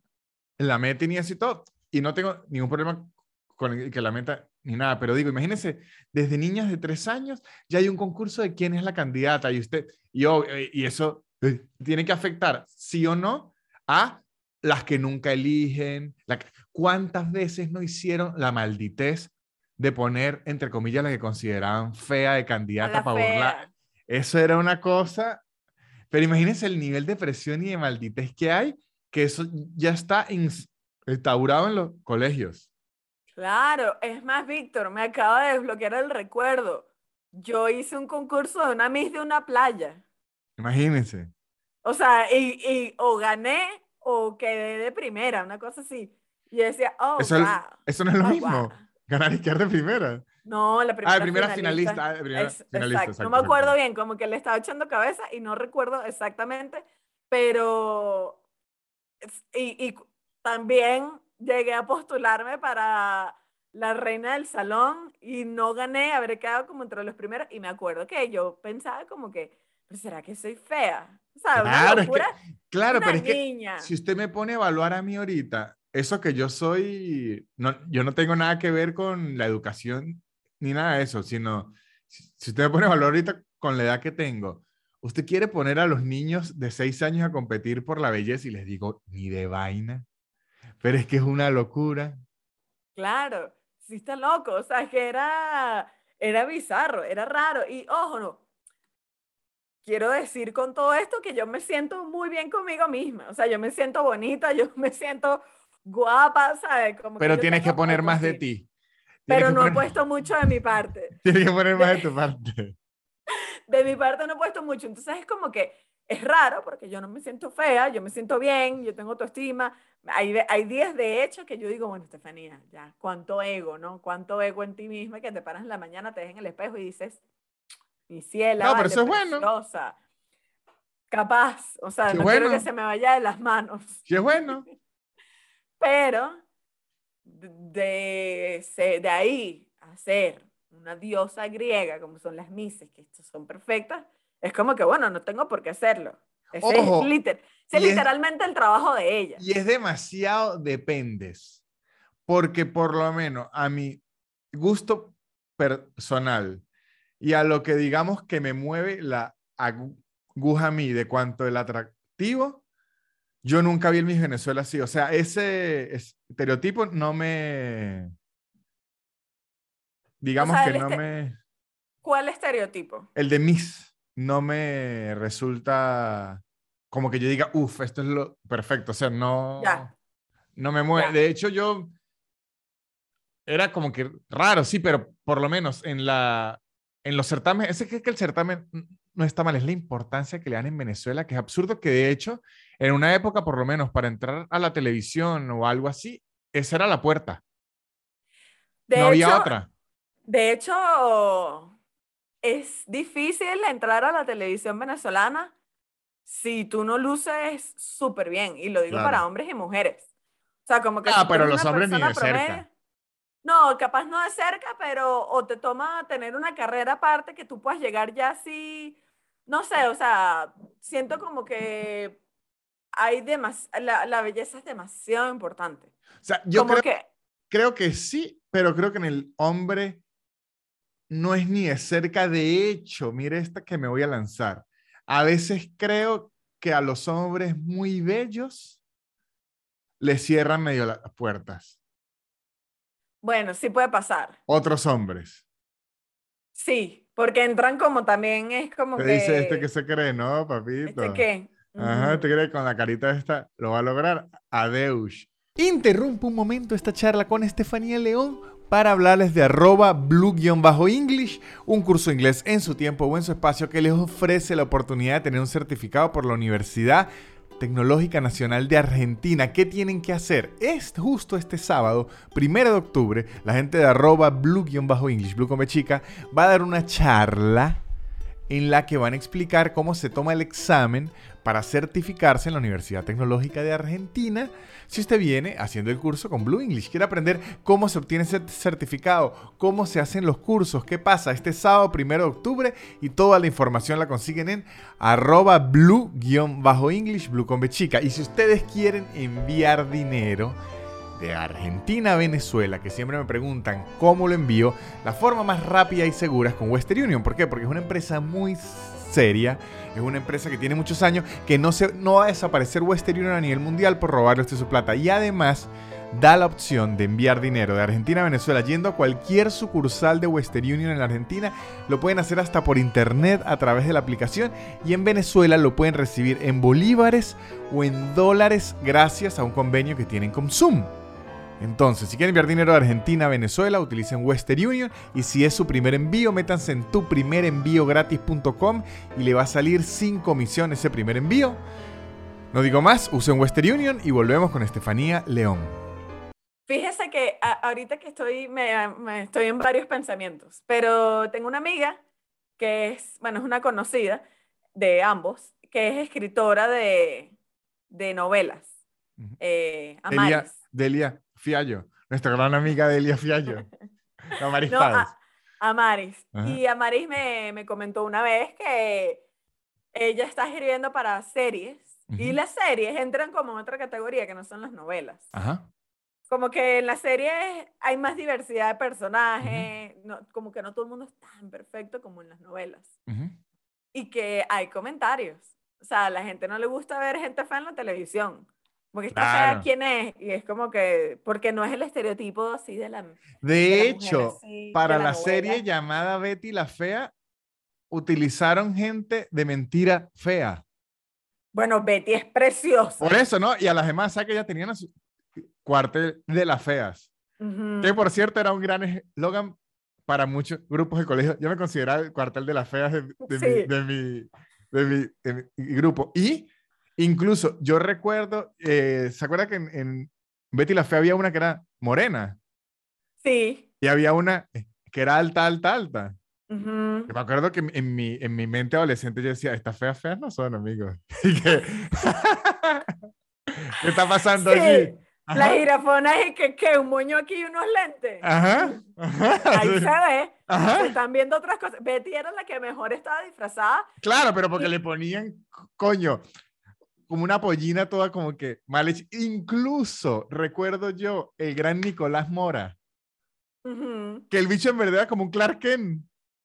la mete ni así todo, y no tengo ningún problema con el que la meta ni nada, pero digo, imagínense, desde niñas de tres años ya hay un concurso de quién es la candidata, y usted, y, yo, y eso eh, tiene que afectar, sí o no, a las que nunca eligen, la que- ¿cuántas veces no hicieron la malditez de poner, entre comillas, la que consideraban fea de candidata la para burlar? fea. Eso era una cosa, pero imagínense el nivel de presión y de malditez que hay, que eso ya está ins- instaurado en los colegios. Claro, es más, Víctor, me acaba de desbloquear el recuerdo. Yo hice un concurso de una Miss de una playa. Imagínense. O sea, y, y o gané o quedé de primera, una cosa así. Y yo decía, oh, Eso, es- wow. eso no es lo oh, mismo. wow. Ganar y quedar de primera. No, la primera, Ah, de primera finalista. ah, de primera Es- finalista, exacto. exacto, No me acuerdo exacto. bien, como que le estaba echando cabeza y no recuerdo exactamente, pero es- y, y también llegué a postularme para la reina del salón y no gané, habré quedado como entre los primeros y me acuerdo que yo pensaba como que, "¿Pero ¿será que soy fea? O sea, una Claro, es que- locura, Claro, una pero es que niña. si usted me pone a evaluar a mí ahorita, eso que yo soy, no, yo no tengo nada que ver con la educación ni nada de eso, sino si, usted me pone a evaluar ahorita con la edad que tengo, usted quiere poner a los niños de seis años a competir por la belleza y les digo, ni de vaina, pero es que es una locura. Claro, sí está loco, o sea, que era, era bizarro, era raro. Y ojo, no, quiero decir con todo esto que yo me siento muy bien conmigo misma, o sea, yo me siento bonita, yo me siento guapa, ¿sabes? Como Pero yo tienes que poner más de ti. Pero que no he poner- puesto mucho de mi parte. Tienes que poner más de tu parte. De mi parte no he puesto mucho, entonces es como que es raro porque yo no me siento fea, yo me siento bien, yo tengo autoestima. Hay, hay días de hecho que yo digo, bueno, Estefanía, ya, cuánto ego, ¿no? Cuánto ego en ti misma que te paras en la mañana, te ves en el espejo y dices, mi ciela, No, pero eso es bueno. preciosa, capaz, o sea, Qué no quiero que se me vaya de las manos, Sí, es bueno. pero de, de ahí a ser una diosa griega, como son las mises, que son perfectas, es como que, bueno, no tengo por qué hacerlo. Ese Ojo, es, liter- ese y es- literalmente el trabajo de ella. Y es demasiado dependes. Porque por lo menos a mi gusto personal y a lo que digamos que me mueve la aguja a mí de cuanto el atractivo, yo nunca vi el Miss Venezuela así. O sea, ese estereotipo no me... Digamos sea, que no este- me... ¿Cuál estereotipo? El de Miss no me resulta como que yo diga, uff, esto es lo perfecto. O sea, no... Ya. No me mueve. Ya. De hecho, yo era como que raro, sí, pero por lo menos en la en los certámenes, ese que, que el certamen no está mal, es la importancia que le dan en Venezuela, que es absurdo que de hecho, en una época, por lo menos, para entrar a la televisión o algo así, esa era la puerta. De no había hecho, otra. De hecho, es difícil entrar a la televisión venezolana si tú no luces súper bien. Y lo digo Claro. para hombres y mujeres. O sea, como que Ah, si pero los hombres ni de cerca. No, capaz no de cerca, pero o te toma tener una carrera aparte que tú puedas llegar ya así, no sé, o sea, siento como que hay demas la, la belleza es demasiado importante. O sea, yo creo, que, creo que sí, pero creo que en el hombre no es ni de cerca. De hecho, mire esta que me voy a lanzar. A veces creo que a los hombres muy bellos les cierran medio las puertas. Bueno, sí puede pasar. Otros hombres. Sí, porque entran como también es como Te que... dice este que se cree, ¿no, papito? ¿Este qué? Ajá, te cree con la carita esta, lo va a lograr. Adeus. Interrumpo un momento esta charla con Estefanía León para hablarles de arroba blue-english, un curso de inglés en su tiempo o en su espacio que les ofrece la oportunidad de tener un certificado por la Universidad Tecnológica Nacional de Argentina. ¿Qué tienen que hacer? Es justo este sábado, primero de octubre, la gente de arroba blue-english, blue con chica, va a dar una charla en la que van a explicar cómo se toma el examen para certificarse en la Universidad Tecnológica de Argentina. Si usted viene haciendo el curso con Blue English, quiere aprender cómo se obtiene ese certificado, cómo se hacen los cursos, qué pasa este sábado primero de octubre y toda la información la consiguen en arroba blue-english, blue con chica. Y si ustedes quieren enviar dinero, de Argentina a Venezuela, que siempre me preguntan cómo lo envío, la forma más rápida y segura es con Western Union. ¿Por qué? Porque es una empresa muy seria. Es una empresa que tiene muchos años, que no, se, no va a desaparecer Western Union a nivel mundial por robarle usted su plata. Y además da la opción de enviar dinero de Argentina a Venezuela yendo a cualquier sucursal de Western Union en Argentina. Lo pueden hacer hasta por internet a través de la aplicación y en Venezuela lo pueden recibir en bolívares o en dólares gracias a un convenio que tienen con Zoom. Entonces, si quieren enviar dinero de Argentina a Venezuela, utilicen Western Union y si es su primer envío, métanse en tuprimerenviogratis.com y le va a salir sin comisión ese primer envío. No digo más, usen Western Union y volvemos con Estefanía León. Fíjese que ahorita que estoy, me, estoy en varios pensamientos, pero tengo una amiga que es, bueno, es una conocida de ambos, que es escritora de, novelas. Eh, Amaris. Delia, Fiallo, nuestra gran amiga Delia Fiallo. Amaris no, a, Amaris. Y Amaris me, me, comentó una vez que ella está escribiendo para series y las series entran como en otra categoría que no son las novelas. Ajá. Como que en las series hay más diversidad de personajes, como que no todo el mundo es tan perfecto como en las novelas. Y que hay comentarios. O sea, a la gente no le gusta ver gente fea en la televisión. Porque está fea quién es, y es como que, porque no es el estereotipo así de la. De, hecho, para la, serie llamada Betty la Fea, utilizaron gente de mentira fea. Bueno, Betty es preciosa. Por eso, ¿no? Y a las demás, ¿sabes que ya tenían su cuartel de las feas? Que por cierto era un gran eslogan para muchos grupos de colegio. Yo me consideraba el cuartel de las feas de, mi, de mi, de mi grupo. Y Incluso yo recuerdo, eh, ¿se acuerda que en, Betty la Fea había una que era morena? Sí. Y había una que era alta, alta, alta. Me acuerdo que en mi, en mi mente adolescente yo decía, estas feas, feas no son amigos. ¿Qué está pasando allí? La girafona es que, que un moño aquí y unos lentes. Ajá. Ahí se ve. Se están viendo otras cosas. Betty era la que mejor estaba disfrazada. Claro, pero porque le ponían, coño, como una pollina toda como que mal hecha. Incluso recuerdo yo el gran Nicolás Mora. Que el bicho en verdad era como un Clark Kent.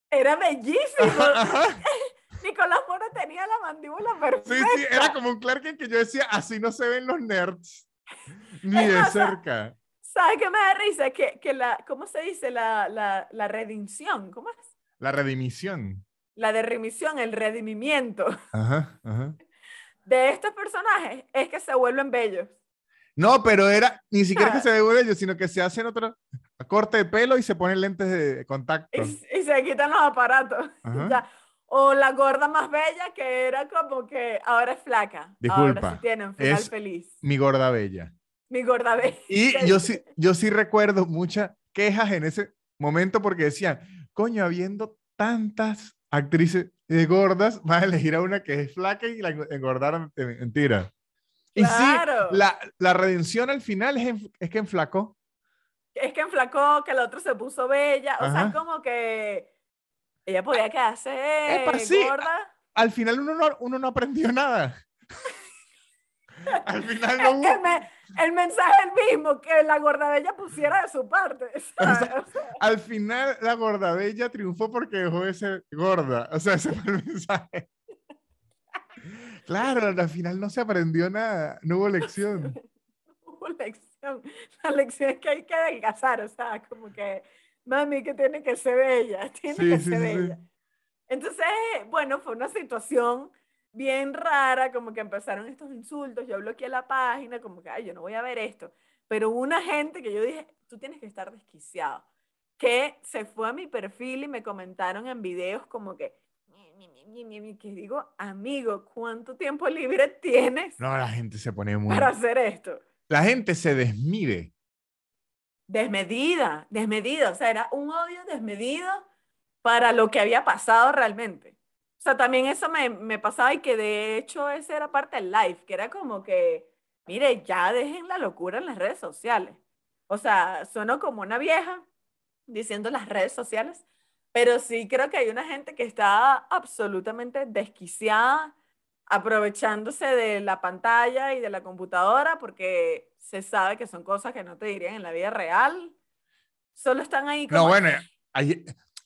Era bellísimo. Nicolás Mora tenía la mandíbula perfecta. Sí, sí, era como un Clark Kent que yo decía, así no se ven los nerds. Ni de cerca. ¿Sabes qué me da risa? Que, que la, ¿cómo se dice? La, la, la redención, ¿cómo es? La redimisión. La de remisión, el redimimiento. Ajá, ajá de estos personajes es que se vuelven bellos. No, pero era ni siquiera que se vuelven bellos, sino que se hacen otro corte de pelo y se ponen lentes de contacto. Y, se quitan los aparatos. O la gorda más bella que era como que ahora es flaca. Disculpa. Ahora sí tienen final es feliz. Mi gorda bella. Mi gorda bella. Y yo sí, yo sí recuerdo muchas quejas en ese momento porque decían, coño, habiendo tantas actrices de gordas, vas a elegir a una que es flaca y la engordaron de mentira. Y sí, la, la, redención al final es, es, que enflacó. Es que enflacó, que el otro se puso bella. O sea, como que ella podía quedarse gorda. Al final uno no, uno no aprendió nada. al final no el mensaje es el mismo, que la gordabella pusiera de su parte. al final la gordabella triunfó porque dejó de ser gorda. O sea, ese fue el mensaje. Claro, al final no se aprendió nada, no hubo lección. No hubo lección. La lección es que hay que adelgazar, o sea, como que, mami, que tiene que ser bella, tiene que ser bella. Entonces, bueno, fue una situación bien rara, como que empezaron estos insultos, yo bloqueé la página, como que, ay, yo no voy a ver esto. pero una gente que yo dije, tú tienes que estar desquiciado, que se fue a mi perfil y me comentaron en videos como que, que digo, amigo, ¿cuánto tiempo libre tienes? No, la gente se pone muy... Para hacer esto. La gente se desmide. Desmedida, desmedida, o sea, era un odio desmedido para lo que había pasado realmente. O sea, también eso me, me pasaba y que de hecho ese era parte del live, que era como que, mire, ya dejen la locura en las redes sociales. O sea, sueno como una vieja diciendo las redes sociales, pero sí creo que hay una gente que está absolutamente desquiciada, aprovechándose de la pantalla y de la computadora porque se sabe que son cosas que no te dirían en la vida real. Solo están ahí como... No, bueno,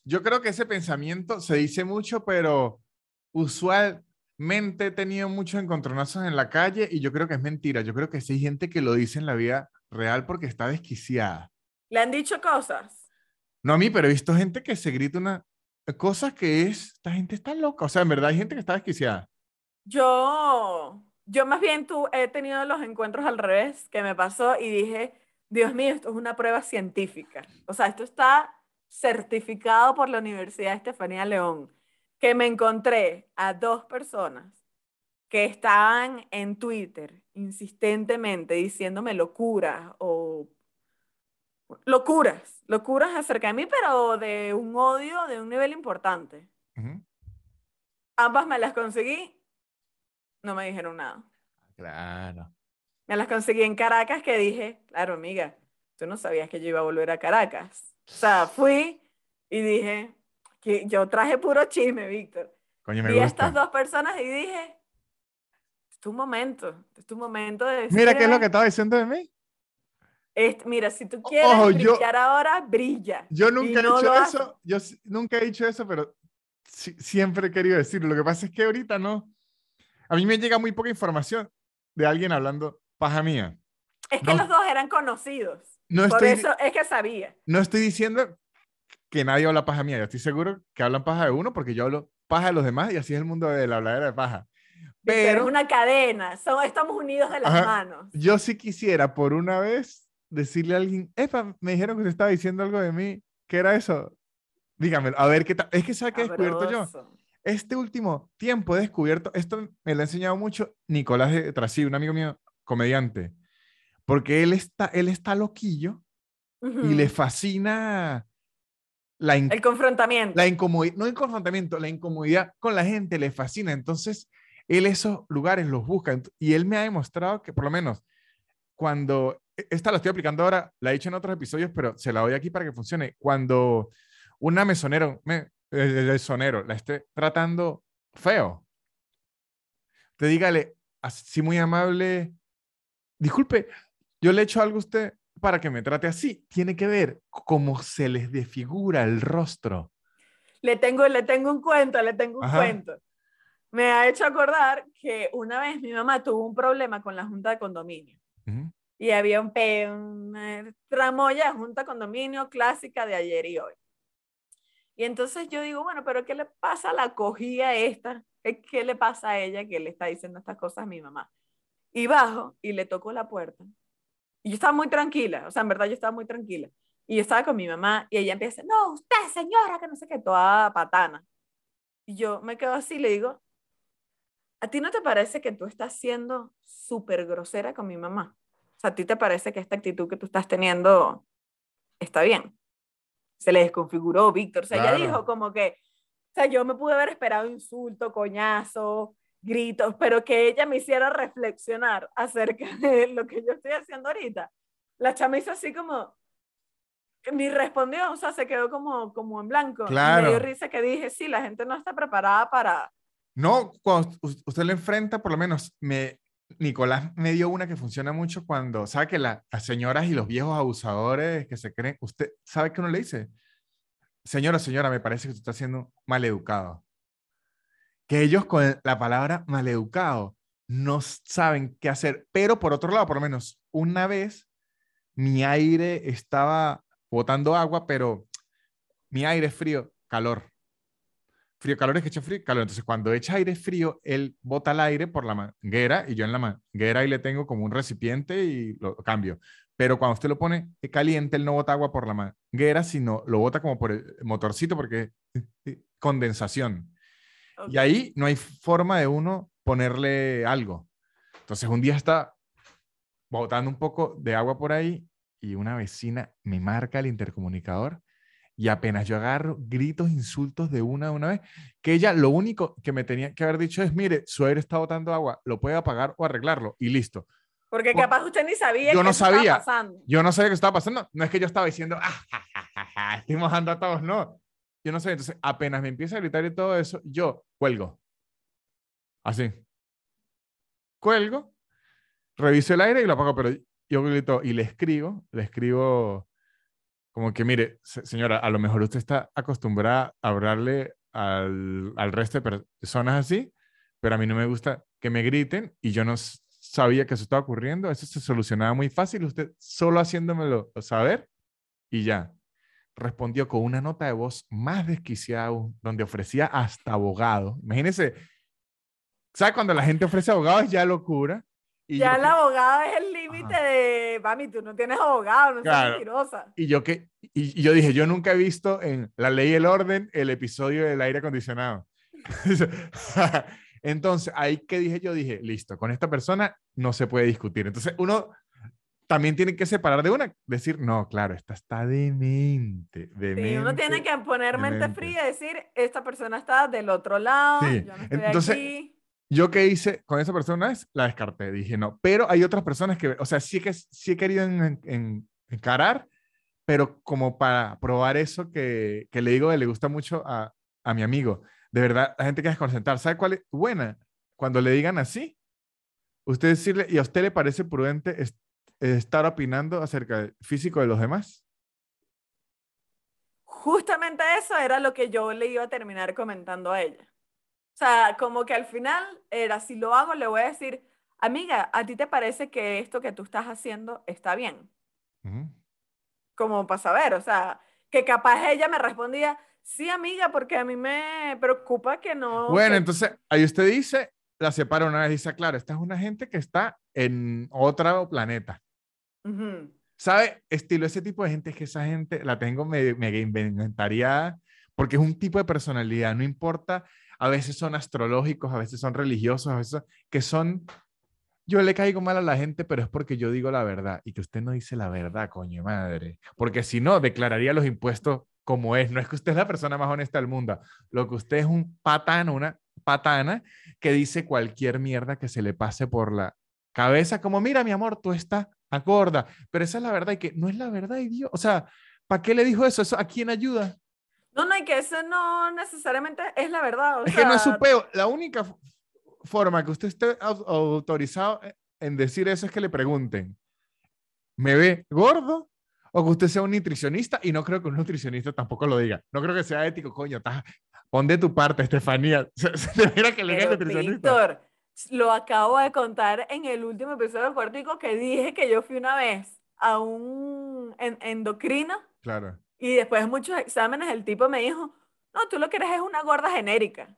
yo creo que ese pensamiento se dice mucho, pero usualmente he tenido muchos encontronazos en la calle y yo creo que es mentira. Yo creo que sí hay gente que lo dice en la vida real porque está desquiciada. ¿Le han dicho cosas? No a mí, pero he visto gente que se grita una cosa que es, esta gente está loca. O sea, en verdad hay gente que está desquiciada. Yo, yo más bien tú he tenido los encuentros al revés que me pasó y dije, Dios mío, esto es una prueba científica. O sea, esto está certificado por la Universidad Estefanía León, que me encontré a dos personas que estaban en Twitter insistentemente diciéndome locura o locuras, locuras acerca de mí, pero de un odio de un nivel importante. Ambas me las conseguí, no me dijeron nada. Claro. Me las conseguí en Caracas que dije, claro, amiga, tú no sabías que yo iba a volver a Caracas. O sea, fui y dije, que yo traje puro chisme, Víctor. Coño, me Vi a estas dos personas y dije, es tu momento, es tu momento de decir, Mira qué es lo que estaba diciendo de mí mira, si tú quieres brillar ahora, brilla. Yo nunca he dicho eso, yo nunca he dicho eso, pero siempre he querido decirlo. Lo que pasa es que ahorita no. A mí me llega muy poca información de alguien hablando paja mía. Es que los dos eran conocidos. No Por eso es que sabía. No estoy diciendo que nadie habla paja mía. Yo estoy seguro que hablan paja de uno porque yo hablo paja de los demás y así es el mundo de la habladera de paja. Pero, es una cadena, estamos unidos de las manos. Yo sí quisiera por una vez decirle a alguien, Epa, me dijeron que usted estaba diciendo algo de mí, ¿qué era eso? Dígamelo, a ver qué tal. Es que sabe que he descubierto yo. Este último tiempo he descubierto, esto me lo ha enseñado mucho Nicolás de Trasí, un amigo mío, comediante, porque él está, él está loquillo y le fascina la el confrontamiento. La incomodidad, no el confrontamiento, la incomodidad con la gente le fascina. Entonces, él esos lugares los busca y él me ha demostrado que por lo menos cuando e, esta la estoy aplicando ahora, la he dicho en otros episodios, pero se la doy aquí para que funcione. Cuando una mesonero, me, el mesonero, la esté tratando feo, te dígale así muy amable, disculpe, yo le he hecho algo a usted para que me trate así. Tiene que ver cómo se les desfigura el rostro. Le tengo, le tengo un cuento, le tengo un cuento. Me ha hecho acordar que una vez mi mamá tuvo un problema con la junta de condominio y había un, una tramoya junta condominio clásica de ayer y hoy. Y entonces yo digo, bueno, pero ¿qué le pasa a la cogía esta? ¿Qué, ¿Qué, le pasa a ella que le está diciendo estas cosas a mi mamá? Y bajo y le toco la puerta. Y yo estaba muy tranquila, o sea, en verdad yo estaba muy tranquila. Y yo estaba con mi mamá y ella empieza, no, usted señora, que no sé qué, toda patana. Y yo me quedo así y le digo, ¿a ti no te parece que tú estás siendo súper grosera con mi mamá? ¿a ti te parece que esta actitud que tú estás teniendo está bien? Se le desconfiguró Víctor. O sea, ella dijo como que, o sea, yo me pude haber esperado insulto, coñazo, gritos, pero que ella me hiciera reflexionar acerca de lo que yo estoy haciendo ahorita. La chama hizo así como, ni respondió, o sea, se quedó como, como en blanco. Claro. me dio risa que dije, sí, la gente no está preparada para... No, cuando usted le enfrenta, por lo menos, me, Nicolás me dio una que funciona mucho cuando, ¿sabe que las señoras y los viejos abusadores que se creen, usted sabe que uno le dice, señora, señora, me parece que usted está siendo maleducado. Que ellos con la palabra maleducado no saben qué hacer, pero por otro lado, por lo menos una vez mi aire estaba botando agua, pero mi aire frío, calor frío, calor es que echa frío, calor. Entonces, cuando echa aire frío, él bota el aire por la manguera y yo en la manguera ahí le tengo como un recipiente y lo cambio. pero cuando usted lo pone caliente, él no bota agua por la manguera, sino lo bota como por el motorcito porque es condensación. Y ahí no hay forma de uno ponerle algo. Entonces un día está botando un poco de agua por ahí y una vecina me marca el intercomunicador y apenas yo agarro gritos, insultos de una a una vez, que ella lo único que me tenía que haber dicho es, mire, su aire está botando agua, lo puede apagar o arreglarlo y listo. Porque capaz usted ni sabía yo que no estaba sabía. pasando. Yo no sabía qué estaba pasando. No es que yo estaba diciendo, ah, ja, ja, ja, ja, estoy mojando a todos, no. Yo no sé. Entonces, apenas me empieza a gritar y todo eso, yo cuelgo. Así. Cuelgo, reviso el aire y lo apago, pero yo grito y le escribo, le escribo como que, mire, se- señora, a lo mejor usted está acostumbrada a hablarle al, al resto de personas así, pero a mí no me gusta que me griten y yo no sabía que eso estaba ocurriendo. Eso se solucionaba muy fácil, usted solo haciéndomelo saber y ya. Respondió con una nota de voz más desquiciada aún, donde ofrecía hasta abogado. Imagínese, ¿sabe cuando la gente ofrece abogado es ya locura? Y Ya el que- abogado es el límite de, mami, tú no tienes abogado, no seas Claro. mentirosa. Y yo, que, y, y yo dije, yo nunca he visto en La Ley y el Orden el episodio del aire acondicionado. Entonces, ahí que dije, yo dije, listo, con esta persona no se puede discutir. Entonces, uno también tiene que separar de una, decir, no, claro, esta está demente, demente. Sí, uno tiene que poner mente fría y decir, esta persona está del otro lado, Sí, yo no estoy entonces, aquí. Yo que hice con esa persona es la descarté, dije no, pero hay otras personas que, o sea, sí que sí he querido en- en- encarar, pero como para probar eso que, que le digo que le gusta mucho a, a mi amigo, de verdad, la gente que desconcentrar, ¿sabe cuál es buena? Cuando le digan así, usted decirle, ¿y a usted le parece prudente estar opinando acerca del físico de los demás? Justamente eso era lo que yo le iba a terminar comentando a ella. O sea, como que al final era, si lo hago, le voy a decir, amiga, ¿a ti te parece que esto que tú estás haciendo está bien? Ujú. Como para saber, o sea, que capaz ella me respondía, sí, amiga, porque a mí me preocupa que no... Bueno, que- entonces ahí usted dice, la separa una vez, dice, claro, esta es una gente que está en otro planeta. ¿Sabe? Estilo, ese tipo de gente es que esa gente la tengo me- mega inventariada porque es un tipo de personalidad, no importa, a veces son astrológicos, a veces son religiosos, a veces que son, yo le caigo mal a la gente, pero es porque yo digo la verdad y que usted no dice la verdad, coño madre, porque si no, declararía los impuestos como es, no es que usted es la persona más honesta del mundo, lo que usted es un patano, una patana que dice cualquier mierda que se le pase por la cabeza, como mira mi amor, tú estás gorda, pero esa es la verdad y que no es la verdad, idiota. O sea, ¿para qué le dijo eso? ¿Eso a quién ayuda? No, no, y que eso no necesariamente es la verdad. o Es que no es su peo. La única forma que usted esté au- autorizado en decir eso es que le pregunten, ¿me ve gordo? O que usted sea un nutricionista y no creo que un nutricionista tampoco lo diga. No creo que sea ético, coño. ta- pon de tu parte, Estefanía. Se, se que le diga nutricionista. Víctor, lo acabo de contar en el último episodio del Cuartico que dije que yo fui una vez a un en- endocrino Claro. y después de muchos exámenes el tipo me dijo, no, tú lo que eres es una gorda genérica.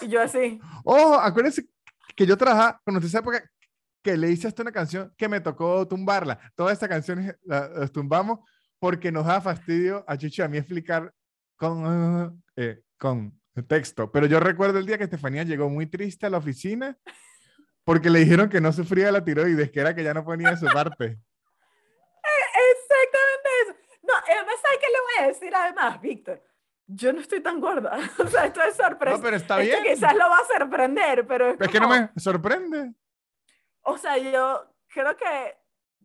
Y yo así, Ojo, acuérdense que yo trabajaba con esa época que le hice hasta una canción que me tocó tumbarla. Todas estas canciones la- las tumbamos porque nos da fastidio a Chucho y a mí explicar con, eh, con texto. Pero yo recuerdo el día que Estefanía llegó muy triste a la oficina porque le dijeron que no sufría la tiroides, que era que ya no ponía de su parte. exactamente eso. No, además, ¿sabes qué le voy a decir además, Víctor? Yo no estoy tan gorda. O sea, esto es sorpresa. No, pero está Esto bien. quizás lo va a sorprender, pero es Es que no como- me sorprende. O sea, yo creo que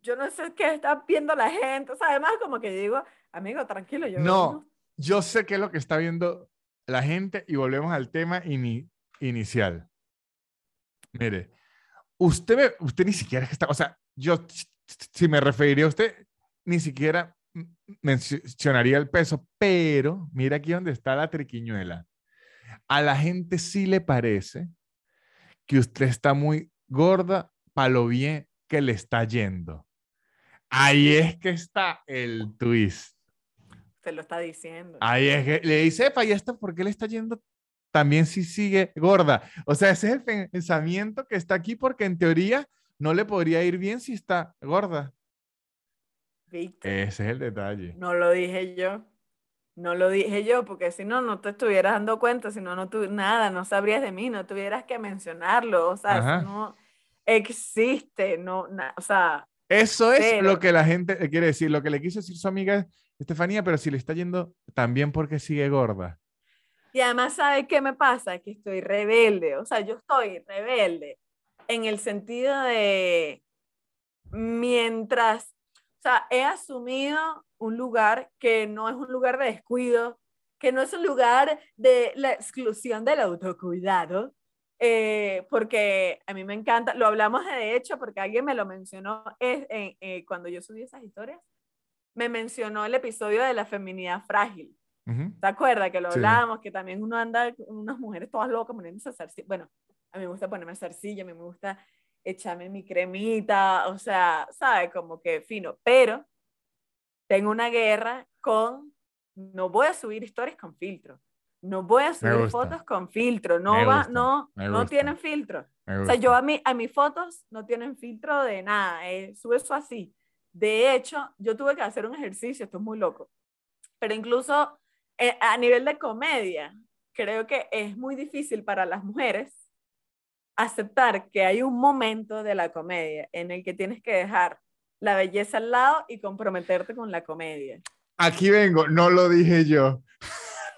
yo no sé qué está viendo la gente. O sea, además como que digo, amigo, tranquilo, yo No, yo sé qué es lo que está viendo la gente y volvemos al tema ini- inicial. Mire, usted, usted ni siquiera está, o sea, yo si me referiría a usted, ni siquiera mencionaría el peso, pero mira aquí donde está la triquiñuela. A la gente sí le parece que usted está muy gorda para lo bien que le está yendo. Ahí es que está el twist. Se lo está diciendo. Ahí es que le dice, epa, ¿y esto por qué le está yendo también si sigue gorda? O sea, ese es el pensamiento que está aquí porque en teoría no le podría ir bien si está gorda. Víctor, Ese es el detalle. no lo dije yo. No lo dije yo, porque si no, no te estuvieras dando cuenta, si no, no tu, nada, no sabrías de mí, no tuvieras que mencionarlo, o sea, eso no existe, no, na- o sea, Eso es Cero. lo que la gente quiere decir, lo que le quiso decir su amiga Estefanía, pero si le está yendo también porque sigue gorda. y además, ¿sabes qué me pasa? Que estoy rebelde, o sea, yo estoy rebelde en el sentido de mientras, o sea, he asumido un lugar que no es un lugar de descuido, que no es un lugar de la exclusión del autocuidado, eh, porque a mí me encanta, lo hablamos de hecho porque alguien me lo mencionó eh, eh, cuando yo subí esas historias, me mencionó el episodio de la feminidad frágil. Ujú. ¿Te acuerdas que lo Sí. hablábamos? Que también uno anda con unas mujeres todas locas poniéndose zarcilla. Bueno, a mí me gusta ponerme zarcilla, a mí me gusta echarme mi cremita, o sea, ¿sabes? Como que fino. Pero tengo una guerra con, no voy a subir historias con filtro. No voy a subir fotos con filtro. Me No va, gusta, no, me no gusta. tienen filtro. O sea, yo a, mí, a mis fotos no tienen filtro de nada, eh, sube eso así. De hecho, yo tuve que hacer un ejercicio, esto es muy loco, pero incluso eh, a nivel de comedia, creo que es muy difícil para las mujeres aceptar que hay un momento de la comedia en el que tienes que dejar la belleza al lado y comprometerte con la comedia. Aquí vengo, no lo dije yo.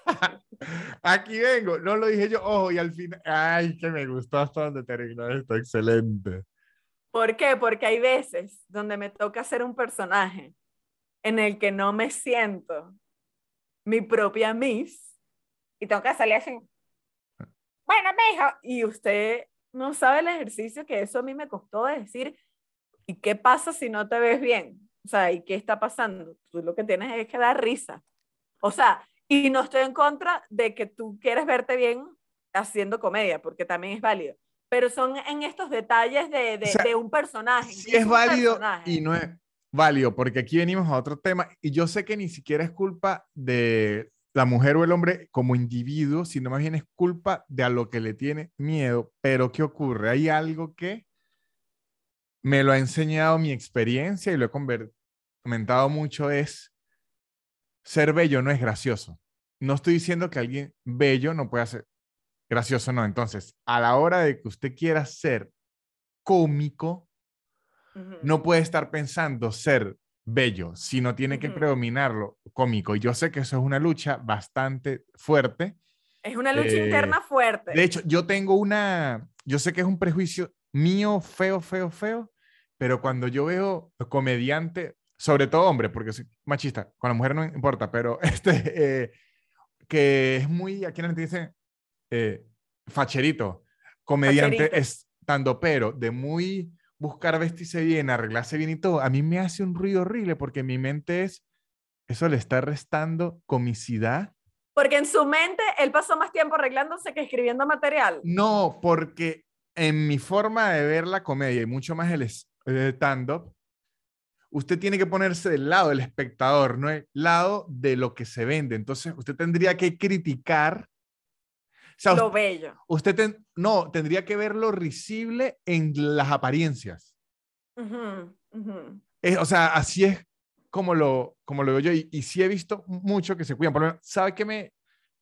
Aquí vengo, no lo dije yo. Ojo, y al final, ay, que me gustó hasta donde terminó esto, excelente. ¿Por qué? Porque hay veces donde me toca ser un personaje en el que no me siento mi propia Miss y tengo que salir así. Bueno, mijo, y usted no sabe el ejercicio que eso a mí me costó de decir, ¿y qué pasa si no te ves bien? O sea, ¿y qué está pasando? Tú lo que tienes es que dar risa. O sea, y no estoy en contra de que tú quieres verte bien haciendo comedia, porque también es válido. Pero son en estos detalles de, de, O sea, de un personaje. Sí es válido personaje. y no es válido, porque aquí venimos a otro tema y yo sé que ni siquiera es culpa de la mujer o el hombre como individuo, sino más bien es culpa de a lo que le tiene miedo. Pero ¿qué ocurre? Hay algo que me lo ha enseñado mi experiencia y lo he comentado mucho es ser bello no es gracioso. No estoy diciendo que alguien bello no pueda ser gracioso, no. Entonces, a la hora de que usted quiera ser cómico, no puede estar pensando ser bello, sino tiene que Ujú. predominarlo cómico. Y yo sé que eso es una lucha bastante fuerte. Es una lucha eh, interna fuerte. De hecho, yo tengo una, yo sé que es un prejuicio mío, feo, feo, feo, pero cuando yo veo comediante, sobre todo hombre, porque soy machista, con la mujer no importa, pero este, eh, que es muy, aquí en dice, eh, facherito, comediante Facherito. estando, pero de muy buscar vestirse bien, arreglarse bien y todo, a mí me hace un ruido horrible porque mi mente es, eso le está restando comicidad Porque en su mente él pasó más tiempo arreglándose que escribiendo material. No, porque en mi forma de ver la comedia y mucho más el el stand-up, usted tiene que ponerse del lado del espectador, no del lado de lo que se vende. Entonces, usted tendría que criticar. Sea, Lo bello. usted ten- no, tendría que ver lo risible en las apariencias. Ujú. Eh, o sea, así es como lo, como lo veo yo. Y, y sí he visto mucho que se cuidan. Por lo menos, ¿sabe qué me...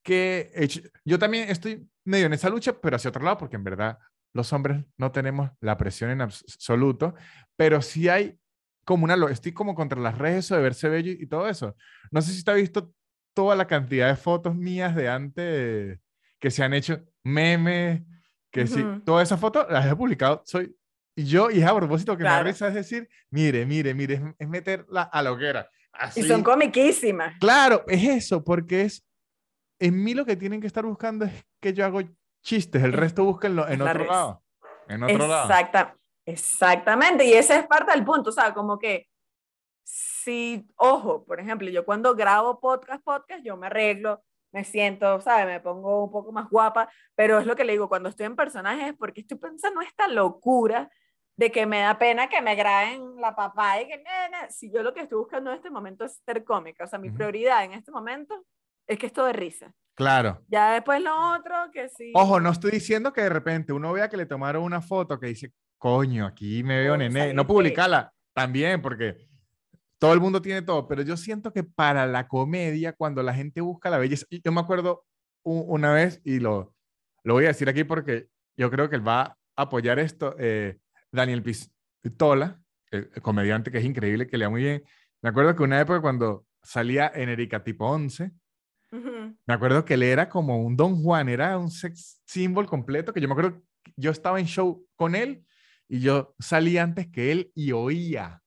Que he hecho? yo también estoy medio en esa lucha, pero hacia otro lado, porque en verdad los hombres no tenemos la presión en abs- absoluto, pero sí hay como una... lo- Estoy como contra las redes eso de verse bello y todo eso. No sé si usted ha visto toda la cantidad de fotos mías de antes que se han hecho memes, que sí, Ujú. todas esas fotos las he publicado. Soy yo, y es a propósito que me Claro. risa, es decir, mire, mire, mire, es, es meterla a la hoguera. Así. Y son comiquísimas. Claro, es eso, porque es, en mí lo que tienen que estar buscando es que yo hago chistes, el Es- resto búsquenlo en la otro lado. En otro lado. Exacta, exactamente. Y ese es parte del punto. O sea, como que si, ojo, por ejemplo, yo cuando grabo podcast, podcast, yo me arreglo, me siento, ¿sabes? Me pongo un poco más guapa, pero es lo que le digo, cuando estoy en personajes, porque estoy pensando esta locura de que me da pena que me graben la papá y que, nena, si yo lo que estoy buscando en este momento es ser cómica, o sea, mi Ujú. prioridad en este momento es que esto de risa. Claro. Ya después lo otro, que sí. Ojo, no estoy diciendo que de repente uno vea que le tomaron una foto que dice, coño, aquí me veo Coño, nene. saliste. No publicarla también, porque todo el mundo tiene todo, pero yo siento que para la comedia, cuando la gente busca la belleza, yo me acuerdo una vez, y lo, lo voy a decir aquí porque yo creo que él va a apoyar esto, eh, Daniel Pistola, el, comediante que es increíble, que le da muy bien. Me acuerdo que una época cuando salía en Erika tipo 11, me acuerdo que él era como un Don Juan, era un sex symbol completo, que yo me acuerdo, yo estaba en show con él y yo salí antes que él y oía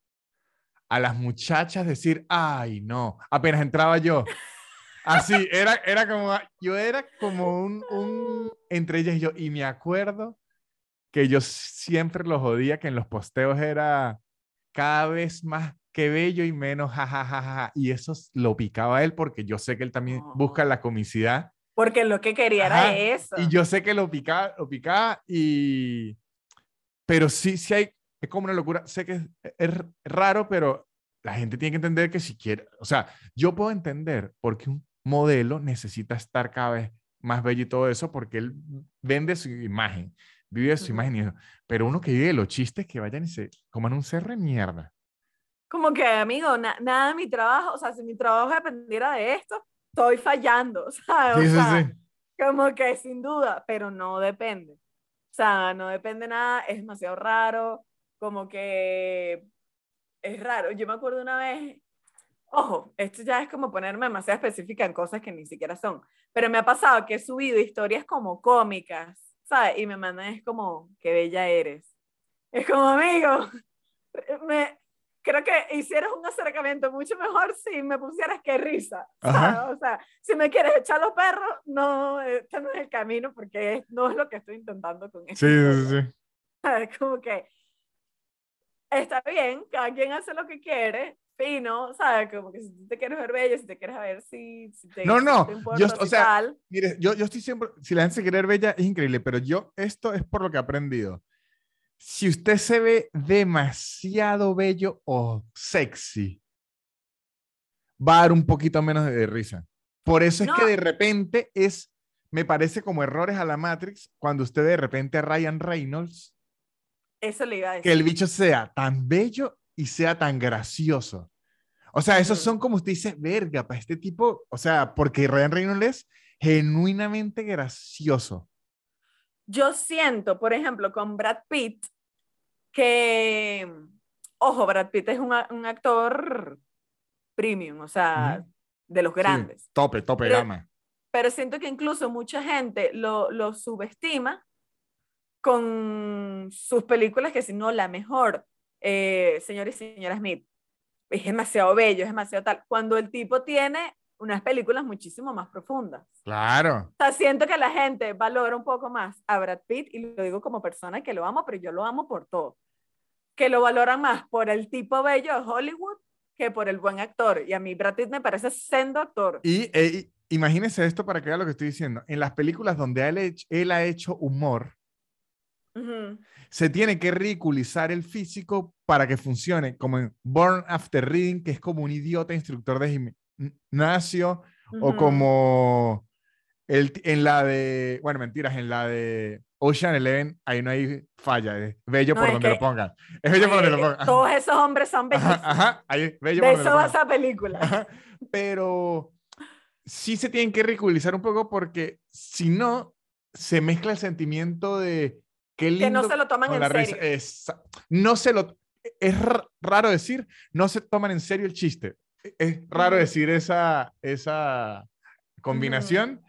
a las muchachas decir, ay, no, apenas entraba yo. Así, era, era como, yo era como un, un, entre ellas y yo, y me acuerdo que yo siempre lo jodía, que en los posteos era cada vez más que bello y menos jajajaja, y eso lo picaba él porque yo sé que él también busca la comicidad. Porque lo que quería era eso. Y yo sé que lo picaba, lo picaba y... Pero sí, sí hay, es como una locura. Sé que es, raro, pero la gente tiene que entender que si quiere, o sea, yo puedo entender por qué un modelo necesita estar cada vez más bello y todo eso, porque él vende su imagen, vive su imagen y eso. Pero uno que vive los chistes que vayan y se coman un cerro de mierda. Como que, amigo, nada de mi trabajo, o sea, si mi trabajo dependiera de esto, estoy fallando, ¿sabes? Sí, o sea, sí, sí. Como que sin duda, pero no depende. O sea, no depende nada, es demasiado raro, como que es raro. Yo me acuerdo una vez, ojo, esto ya es como ponerme demasiado específica en cosas que ni siquiera son, pero me ha pasado que he subido historias como cómicas, ¿sabes? Y me mandan, es como, qué bella eres. Es como, amigo, me, creo que hicieras un acercamiento mucho mejor si me pusieras que risa. O sea, si me quieres echar los perros, no, este no es el camino porque no es lo que estoy intentando con esto. Sí, sí, sí. Como que está bien, cada quien hace lo que quiere, fino, ¿sabes? Como que si tú te quieres ver bella, si te quieres ver si, si te, No, no, yo, o sea, mire, yo, yo estoy siempre, si la gente se quiere ver bella, es increíble, pero yo, esto es por lo que he aprendido. Si usted se ve demasiado bello o sexy, va a dar un poquito menos de, risa. Por eso es que de repente es, me parece como errores a la Matrix, cuando usted de repente a Ryan Reynolds eso le iba a decir. Que el bicho sea tan bello y sea tan gracioso. O sea, esos son como usted dice, verga, para este tipo, o sea, porque Ryan Reynolds es genuinamente gracioso. Yo siento, por ejemplo, con Brad Pitt, que, ojo, Brad Pitt es un, un actor premium, o sea, de los grandes. tope, tope pero, gama. Pero siento que incluso mucha gente lo, lo subestima con sus películas, que si no la mejor, eh, señor y señora Smith, es demasiado bello, es demasiado tal, cuando el tipo tiene unas películas muchísimo más profundas. Claro. O sea, siento que la gente valora un poco más a Brad Pitt, y lo digo como persona que lo amo, pero yo lo amo por todo, que lo valora más por el tipo bello de Hollywood que por el buen actor. Y a mí Brad Pitt me parece sendo actor. Y, eh, imagínese esto para que vea lo que estoy diciendo. En las películas donde él, él ha hecho humor, se tiene que ridiculizar el físico para que funcione, como en Born After Reading, que es como un idiota instructor de gimnasio, o como el, en la de, bueno, mentiras, en la de Ocean Eleven, ahí no hay falla, es bello por donde lo pongan. Es bello por donde lo pongan. Todos esos hombres son bellos. Ajá, ahí es bello de eso va esa película. Pero sí se tienen que ridiculizar un poco porque si no, se mezcla el sentimiento de que no se lo toman en serio. Es, no se lo, es raro decir, no se toman en serio el chiste. Es raro decir esa, esa combinación,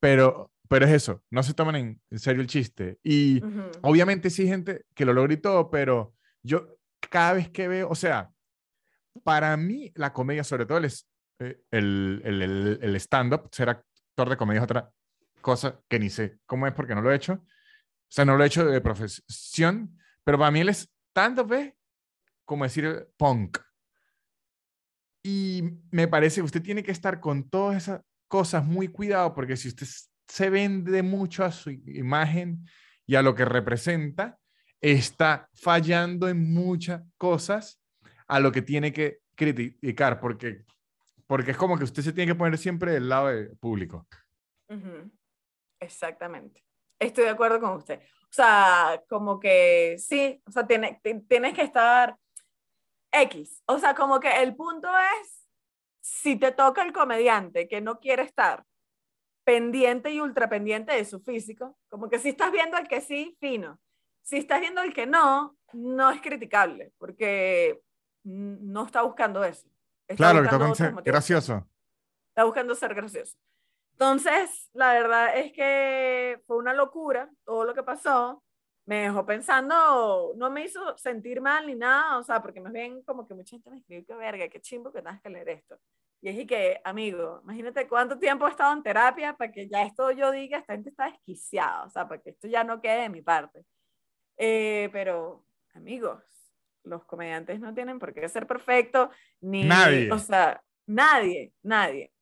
pero, pero es eso, no se toman en, serio el chiste. Y obviamente sí gente que lo logra y todo, pero yo cada vez que veo, o sea, para mí la comedia, sobre todo el, eh, el, el, el stand-up, ser actor de comedia es otra cosa que ni sé cómo es porque no lo he hecho, o sea, no lo he hecho de profesión, pero para mí él es tanto ve como decir punk. Y me parece que usted tiene que estar con todas esas cosas muy cuidado, porque si usted se vende mucho a su imagen y a lo que representa, está fallando en muchas cosas a lo que tiene que criticar, porque, porque es como que usted se tiene que poner siempre del lado del público. Exactamente. Estoy de acuerdo con usted. O sea, como que sí, o sea, tiene, tienes que estar... X. O sea, como que el punto es, si te toca el comediante que no quiere estar pendiente y ultra pendiente de su físico, como que si estás viendo el que sí, fino. Si estás viendo el que no, no es criticable, porque no está buscando eso. claro, está gracioso. Está buscando ser gracioso. Entonces, la verdad es que fue una locura todo lo que pasó. Me dejó pensando, no me hizo sentir mal ni nada, o sea, porque más bien como que mucha gente me escribió que verga, qué chimbo que tengas que leer esto. Y es que, amigo, imagínate cuánto tiempo he estado en terapia para que ya esto yo diga, esta gente está desquiciada, o sea, para que esto ya no quede de mi parte. Eh, pero, amigos, los comediantes no tienen por qué ser perfectos, ni, nadie. o sea, nadie, nadie.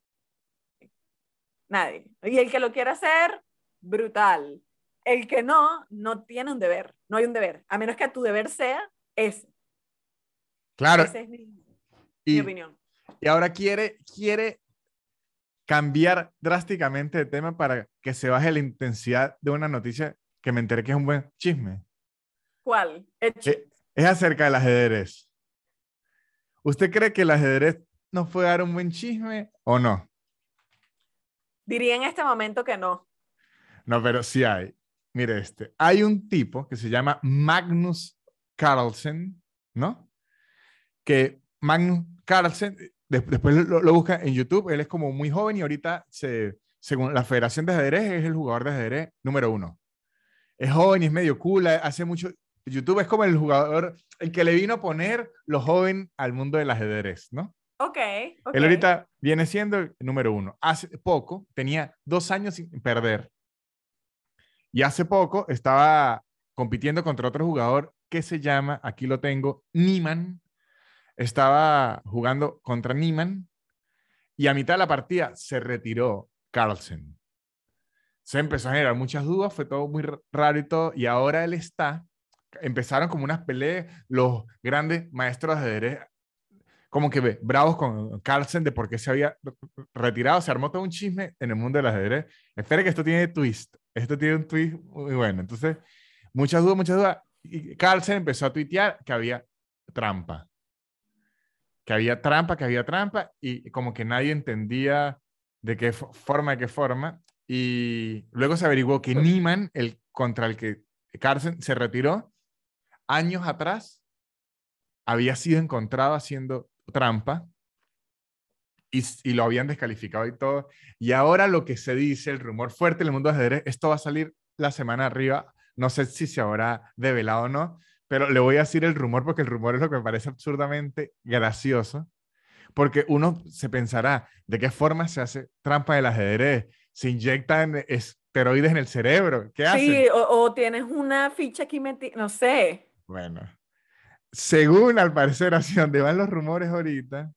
Nadie. Y el que lo quiera hacer, brutal. El que no, no tiene un deber. No hay un deber. A menos que tu deber sea ese. Claro. Esa es mi, opinión. Y ahora quiere, quiere cambiar drásticamente de tema para que se baje la intensidad de una noticia que me enteré que es un buen chisme. ¿Cuál? Es, eh, es acerca del ajedrez. ¿Usted cree que el ajedrez nos puede dar un buen chisme o no? Diría en este momento que no. No, pero sí hay. Mire este. Hay un tipo que se llama Magnus Carlsen, ¿no? Que Magnus Carlsen, después lo, lo, busca en YouTube, él es como muy joven y ahorita, se, según la Federación de Ajedrez, es el jugador de ajedrez número uno. Es joven es medio cool, hace mucho... YouTube es como el jugador, el que le vino a poner lo joven al mundo del ajedrez, ¿no? Ok. Él ahorita viene siendo el número uno. Hace poco tenía dos años sin perder. Y hace poco estaba compitiendo contra otro jugador que se llama, aquí lo tengo, Niman. Estaba jugando contra Niman y a mitad de la partida se retiró Carlsen. Se empezó a generar muchas dudas, fue todo muy raro y todo, y ahora él está, empezaron como unas peleas, los grandes maestros de ajedrez como que bravos con Carlsen de por qué se había retirado. Se armó todo un chisme en el mundo del ajedrez. Espere que esto tiene twist. Esto tiene un twist muy bueno. Entonces, muchas dudas, muchas dudas. Y Carlsen empezó a tuitear que había trampa. Que había trampa, que había trampa. Y como que nadie entendía de qué forma, de qué forma. Y luego se averiguó que Niman, el contra el que Carlsen se retiró, años atrás, había sido encontrado haciendo trampa y, y, lo habían descalificado y todo. Y ahora lo que se dice, el rumor fuerte en el mundo de ajedrez, esto va a salir la semana arriba. No sé si se habrá develado o no, pero le voy a decir el rumor porque el rumor es lo que me parece absurdamente gracioso. Porque uno se pensará, ¿de qué forma se hace trampa del ajedrez? Se inyectan esteroides en el cerebro. ¿Qué hacen? Sí, o, o tienes una ficha aquí metida, no sé. Bueno, según al parecer, hacia donde van los rumores ahorita,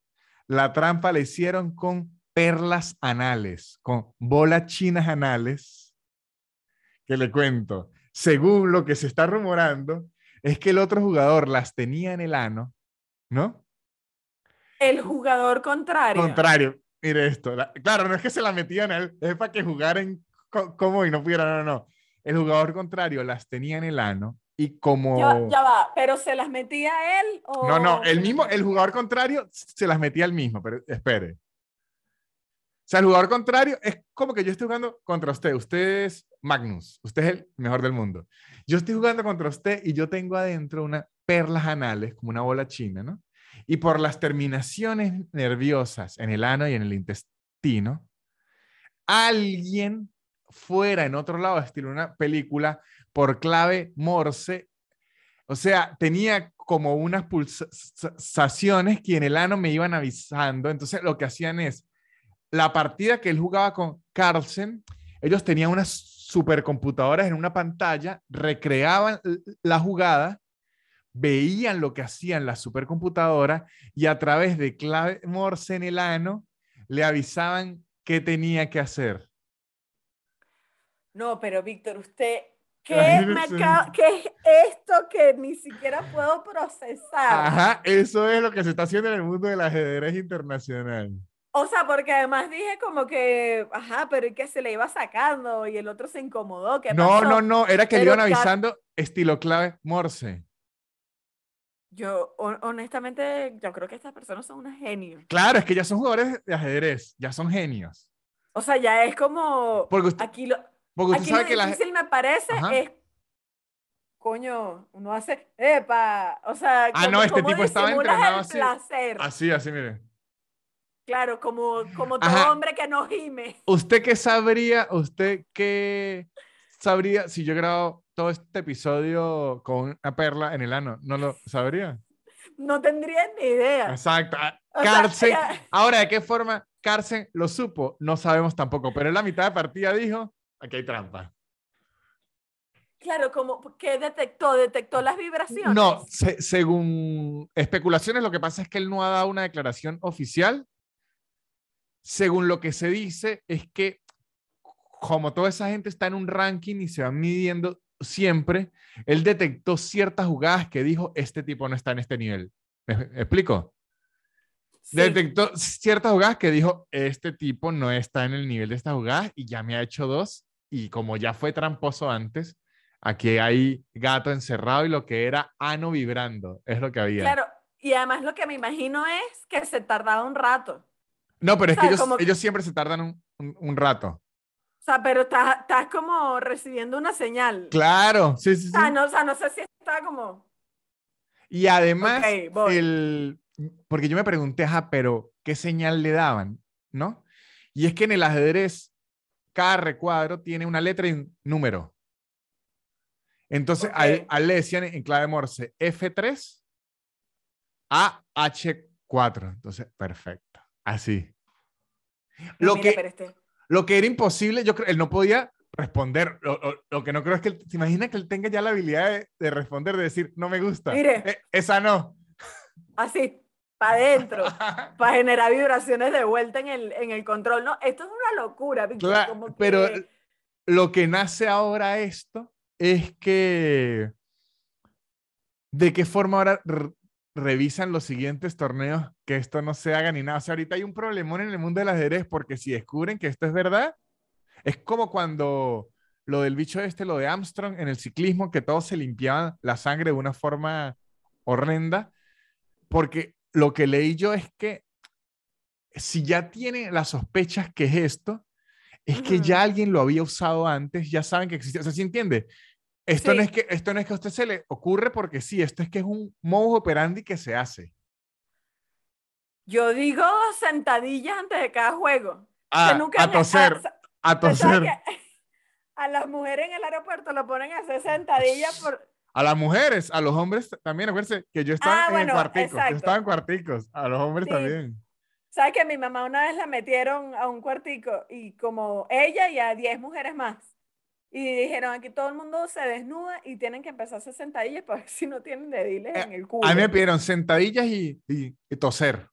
la trampa la hicieron con perlas anales, con bolas chinas anales, que le cuento, según lo que se está rumorando, es que el otro jugador las tenía en el ano, ¿no? El jugador contrario. Contrario. Mire esto. claro, no es que se la metían a él, es para que jugaran como y no pudiera, no, no. El jugador contrario las tenía en el ano y como... Ya, va, pero ¿se las metía él o...? No, no, el mismo, el jugador contrario se las metía él mismo, pero espere. O sea, el jugador contrario es como que yo estoy jugando contra usted. Usted es Magnus, usted es el mejor del mundo. Yo estoy jugando contra usted y yo tengo adentro unas perlas anales, como una bola china, ¿no? Y por las terminaciones nerviosas en el ano y en el intestino, alguien fuera en otro lado, estilo una película, por clave Morse. O sea, tenía como unas pulsaciones que en el ano me iban avisando. Entonces lo que hacían es, la partida que él jugaba con Carlsen, ellos tenían unas supercomputadoras en una pantalla, recreaban la jugada, veían lo que hacían las supercomputadoras y a través de clave Morse en el ano le avisaban qué tenía que hacer. No, pero Víctor, usted, ¿qué, me ¿qué es esto que ni siquiera puedo procesar? Ajá, eso es lo que se está haciendo en el mundo del ajedrez internacional. O sea, porque además dije como que, ajá, pero ¿y que se le iba sacando? Y el otro se incomodó. ¿qué no, no, no, era que le iban avisando estilo clave Morse. Yo, honestamente, yo creo que estas personas son unos genios. Claro, es que ya son jugadores de ajedrez, ya son genios. O sea, ya es como. Porque usted, aquí lo, porque aquí sabe lo que difícil me parece es. Coño, uno hace. ¡Epa! O sea. Ah, no, este tipo estaba entrenado así. Placer? Así, así, mire. Claro, como, como todo hombre que no gime. ¿Usted qué sabría? ¿Usted qué sabría si yo grabo todo este episodio con una perla en el ano? ¿No lo sabría? No tendría ni idea. Exacto. Carsen, ahora, ¿de qué forma Carsen lo supo? No sabemos tampoco, pero en la mitad de partida dijo, aquí hay trampa. Claro, como que detectó, detectó las vibraciones. No, según especulaciones, lo que pasa es que él no ha dado una declaración oficial, según lo que se dice, es que como toda esa gente está en un ranking y se van midiendo siempre, él detectó ciertas jugadas que dijo, este tipo no está en este nivel. ¿Me explico? Detectó ciertas jugadas que dijo, este tipo no está en el nivel de esta jugada y ya me ha hecho dos. Y como ya fue tramposo antes, aquí hay gato encerrado y lo que era ano vibrando, es lo que había. Claro, y además lo que me imagino es que se tardaba un rato. No, pero es que ellos, siempre se tardan un, rato. O sea, pero estás, como recibiendo una señal. Claro, sí, sí, sí. O sea, no, o sea, no sé si está como... Y además, el... porque yo me pregunté, ajá, pero ¿qué señal le daban? ¿No? Y es que en el ajedrez, cada recuadro tiene una letra y un número. Entonces, a, le decían en clave Morse F3 a H4. Entonces, perfecto. Así. Lo, que, este lo que era imposible, yo creo, él no podía responder. Lo, que no creo es que él, ¿se imagina que él tenga ya la habilidad de, responder, de decir, no me gusta? Mire. Eh, esa no. Así, para adentro, para generar vibraciones de vuelta en el, en el control. No, esto es una locura, Pero lo que nace ahora esto es que de qué forma ahora revisan los siguientes torneos que esto no se haga ni nada. O sea, ahorita hay un problemón en el mundo del ajedrez porque si descubren que esto es verdad, es como cuando lo del bicho este, lo de Armstrong en el ciclismo, que todos se limpiaban la sangre de una forma horrenda, porque lo que leí yo es que si ya tienen las sospechas que es esto, es que ya alguien lo había usado antes, ya saben que existe. O sea, ¿sí entiende? Esto, no es que, esto no es que a usted se le ocurre porque sí, esto es que es un modus operandi que se hace. Yo digo sentadillas antes de cada juego. Ah, a toser, a, toser. A las mujeres en el aeropuerto lo ponen a hacer sentadillas por... A las mujeres, a los hombres también, acuérdense que yo estaba ah, en cuarticos, yo estaba en cuarticos, a los hombres también. ¿Sabes que mi mamá una vez la metieron a un cuartico y como ella y a 10 mujeres más? Y dijeron, aquí todo el mundo se desnuda y tienen que empezar a hacer sentadillas para ver si no tienen dediles eh, en el culo. A mí me pidieron sentadillas y, y, toser.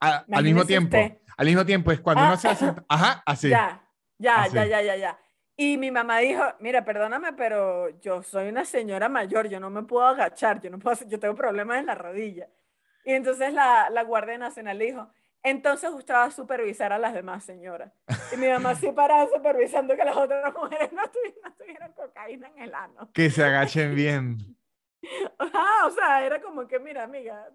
al mismo tiempo. Al mismo tiempo, es cuando uno se hace... Ah. Ajá, así. Ya, ya, ya, ya, ya, ya. Y mi mamá dijo, mira, perdóname, pero yo soy una señora mayor, yo no me puedo agachar, yo no puedo yo tengo problemas en la rodilla. Y entonces la, la Guardia Nacional dijo, entonces usted va a supervisar a las demás señoras. Y mi mamá sí paraba supervisando que las otras mujeres no tuvieran, cocaína en el ano. Que se agachen bien. o sea, era como que, mira, amiga.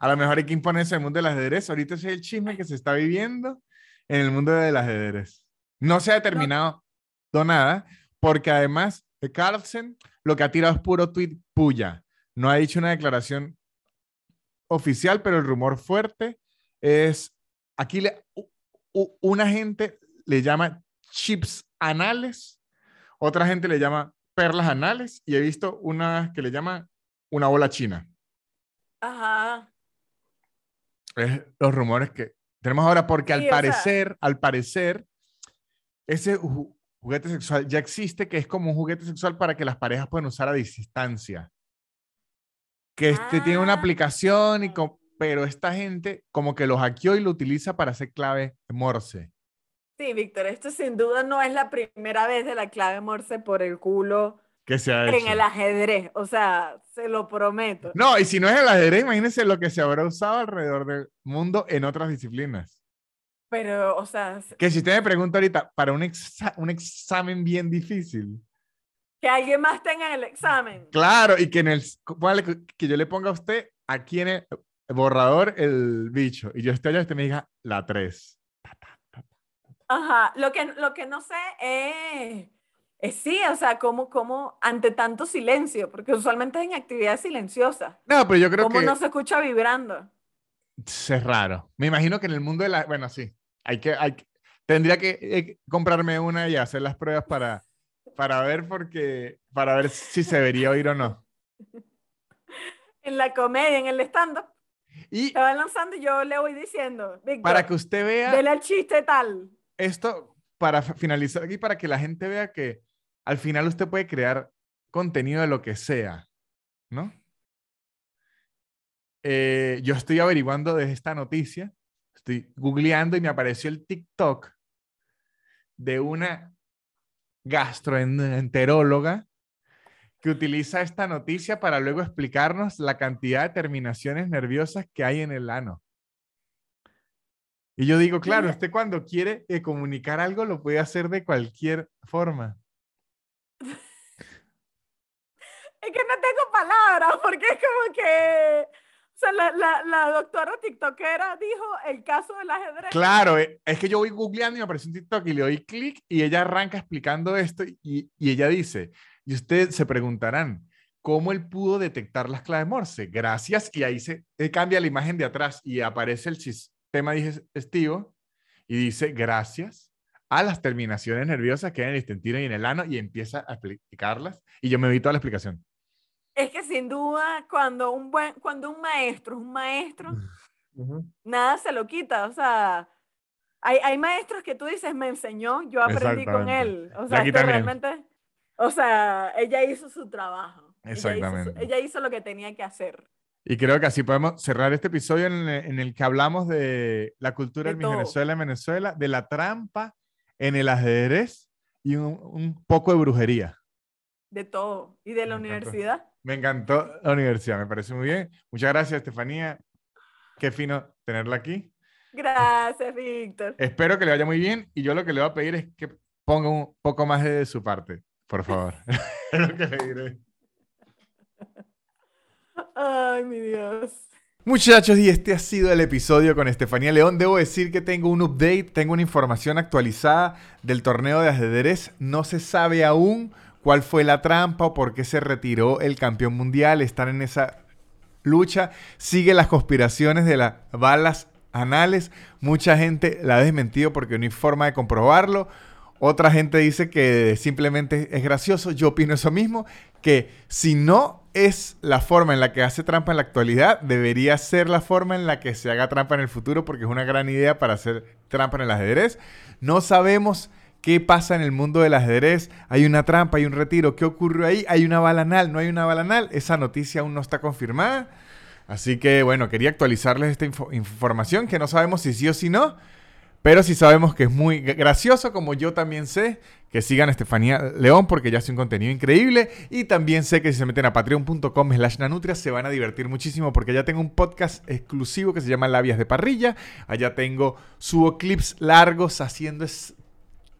A lo mejor hay que imponerse el mundo del ajedrez. Ahorita es el chisme que se está viviendo en el mundo del ajedrez. No se ha determinado nada, porque además de Carlsen lo que ha tirado es puro tweet puya. No ha dicho una declaración oficial, pero el rumor fuerte es, aquí le, una gente le llama chips anales, otra gente le llama perlas anales y he visto una que le llama una bola china. Ajá. Es los rumores que tenemos ahora porque al parecer, al parecer, ese juguete sexual ya existe, que es como un juguete sexual para que las parejas puedan usar a distancia que este tiene una aplicación, y ah. pero esta gente como que lo hackeó y lo utiliza para hacer clave Morse. Sí, Víctor, esto sin duda no es la primera vez de la clave Morse por el culo que se ha en el ajedrez, o sea, se lo prometo. No, y si no es el ajedrez, imagínense lo que se habrá usado alrededor del mundo en otras disciplinas. Pero, o sea... Que si usted me pregunta ahorita, para un, un examen bien difícil, Que alguien más tenga en el examen. Claro, y que en el que yo le ponga a usted aquí en el borrador el bicho y yo esté allá y usted me diga la 3. Ajá, lo que, lo que no sé es, es sí, o sea, como, como ante tanto silencio, porque usualmente es en actividades silenciosas. No, pero yo creo ¿Cómo que... no se escucha vibrando? Es raro. Me imagino que en el mundo de la... Bueno, sí, hay que... Hay, tendría que eh, comprarme una y hacer las pruebas para, para ver porque... Para ver si se debería oír o no. En la comedia, en el stand-up. Y Se va lanzando y yo le voy diciendo, Víctor, para que usted vea... dele al chiste tal. esto para finalizar aquí, para que la gente vea que al final usted puede crear contenido de lo que sea, ¿no? Eh, yo estoy averiguando de esta noticia, estoy googleando y me apareció el TikTok de una gastroenteróloga que utiliza esta noticia para luego explicarnos la cantidad de terminaciones nerviosas que hay en el ano. Y yo digo, claro, usted cuando quiere eh, comunicar algo lo puede hacer de cualquier forma. Es que no tengo palabras, porque es como que, sea, la, la, la doctora tiktokera dijo el caso del ajedrez. Claro, eh, es que yo voy googleando y me aparece un TikTok y le doy clic y ella arranca explicando esto y, y ella dice, y ustedes se preguntarán, ¿cómo él pudo detectar las claves Morse? Gracias, y ahí se eh, cambia la imagen de atrás y aparece el sistema digestivo y dice, gracias a las terminaciones nerviosas que hay en el intestino y en el ano y empieza a explicarlas y yo me vi toda la explicación. Es que sin duda, cuando un buen, cuando un maestro es un maestro, nada se lo quita. O sea, hay, hay maestros que tú dices, me enseñó, yo aprendí con él. O sea, esto realmente, o sea, ella hizo su trabajo. Ella hizo su- Exactamente. ella hizo lo que tenía que hacer. Y creo que así podemos cerrar este episodio en, el- en el que hablamos de la cultura De en. Venezuela, en Venezuela, de la trampa en el ajedrez y un, un poco de brujería. De todo. Y de la Me encantó. Me encantó la universidad, me parece muy bien. Muchas gracias, Estefanía. Qué fino tenerla aquí. Gracias, Víctor. Espero que le vaya muy bien y yo lo que le voy a pedir es que ponga un poco más de su parte, por favor. es lo que le diré. Ay, mi Dios. Muchachos, y este ha sido el episodio con Estefanía León. Debo decir que tengo un update, tengo una información actualizada del torneo de ajedrez. No se sabe aún cuál fue la trampa o por qué se retiró el campeón mundial. Están en esa lucha. Sigue las conspiraciones de las balas anales. Mucha gente la ha desmentido porque no hay forma de comprobarlo. Otra gente dice que simplemente es gracioso. Yo opino eso mismo, que si no es la forma en la que hace trampa en la actualidad, debería ser la forma en la que se haga trampa en el futuro, porque es una gran idea para hacer trampa en el ajedrez. No sabemos qué pasa en el mundo del ajedrez. Hay una trampa, hay un retiro. ¿Qué ocurrió ahí? Hay una bala anal, no hay una bala anal. Esa noticia aún no está confirmada. Así que bueno, quería actualizarles esta info- información que no sabemos si sí o si no. Pero sí sabemos que es muy gra- gracioso, como yo también sé que sigan a Estefanía León porque ya hace un contenido increíble. Y también sé que si se meten a patreon.com slash nanutria se van a divertir muchísimo porque allá tengo un podcast exclusivo que se llama Labias de Parrilla. Allá tengo, subo clips largos haciendo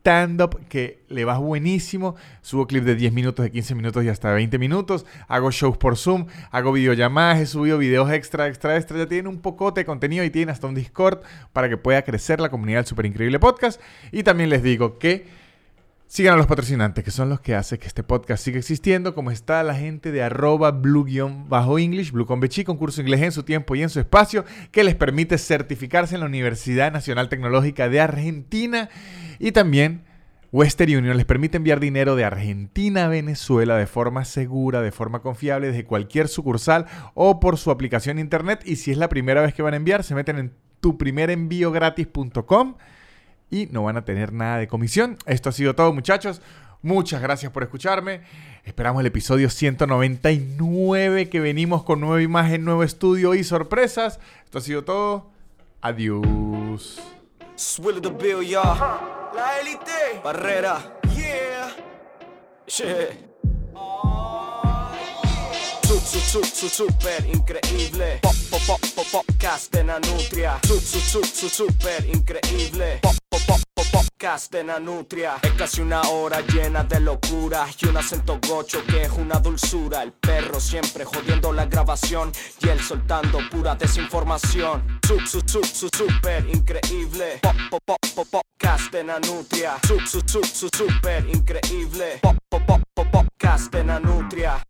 stand-up que le va buenísimo. Subo clips de 10 minutos, de 15 minutos y hasta 20 minutos. Hago shows por Zoom, hago videollamadas, he subido videos extra, extra, extra. Ya tienen un pocote de contenido y tienen hasta un Discord para que pueda crecer la comunidad del Super Increíble Podcast. Y también les digo que sigan a los patrocinantes, que son los que hacen que este podcast siga existiendo, como está la gente de arroba blue-english, blue con curso inglés en su tiempo y en su espacio, que les permite certificarse en la Universidad Nacional Tecnológica de Argentina y también Western Union les permite enviar dinero de Argentina a Venezuela de forma segura, de forma confiable, desde cualquier sucursal o por su aplicación internet. Y si es la primera vez que van a enviar, se meten en tuprimerenviogratis.com y no van a tener nada de comisión. Esto ha sido todo, muchachos. Muchas gracias por escucharme. Esperamos el episodio 199 que venimos con nueva imagen, nuevo estudio y sorpresas. Esto ha sido todo. Adiós. Swill the bill, y'all. La élite. Barrera. Yeah. Super increíble. Pop, pop, pop, pop, podcast de la nutria. Su, su, su, su, super increíble. Pop, pop, pop, pop, Nanutria. Es casi una hora llena de locura y un acento gocho que es una dulzura. El perro siempre jodiendo la grabación y él soltando pura desinformación. Super increíble. Pop, pop, pop, pop, podcast de Nanutria. Super increíble. Pop, pop, pop, podcast de Nanutria.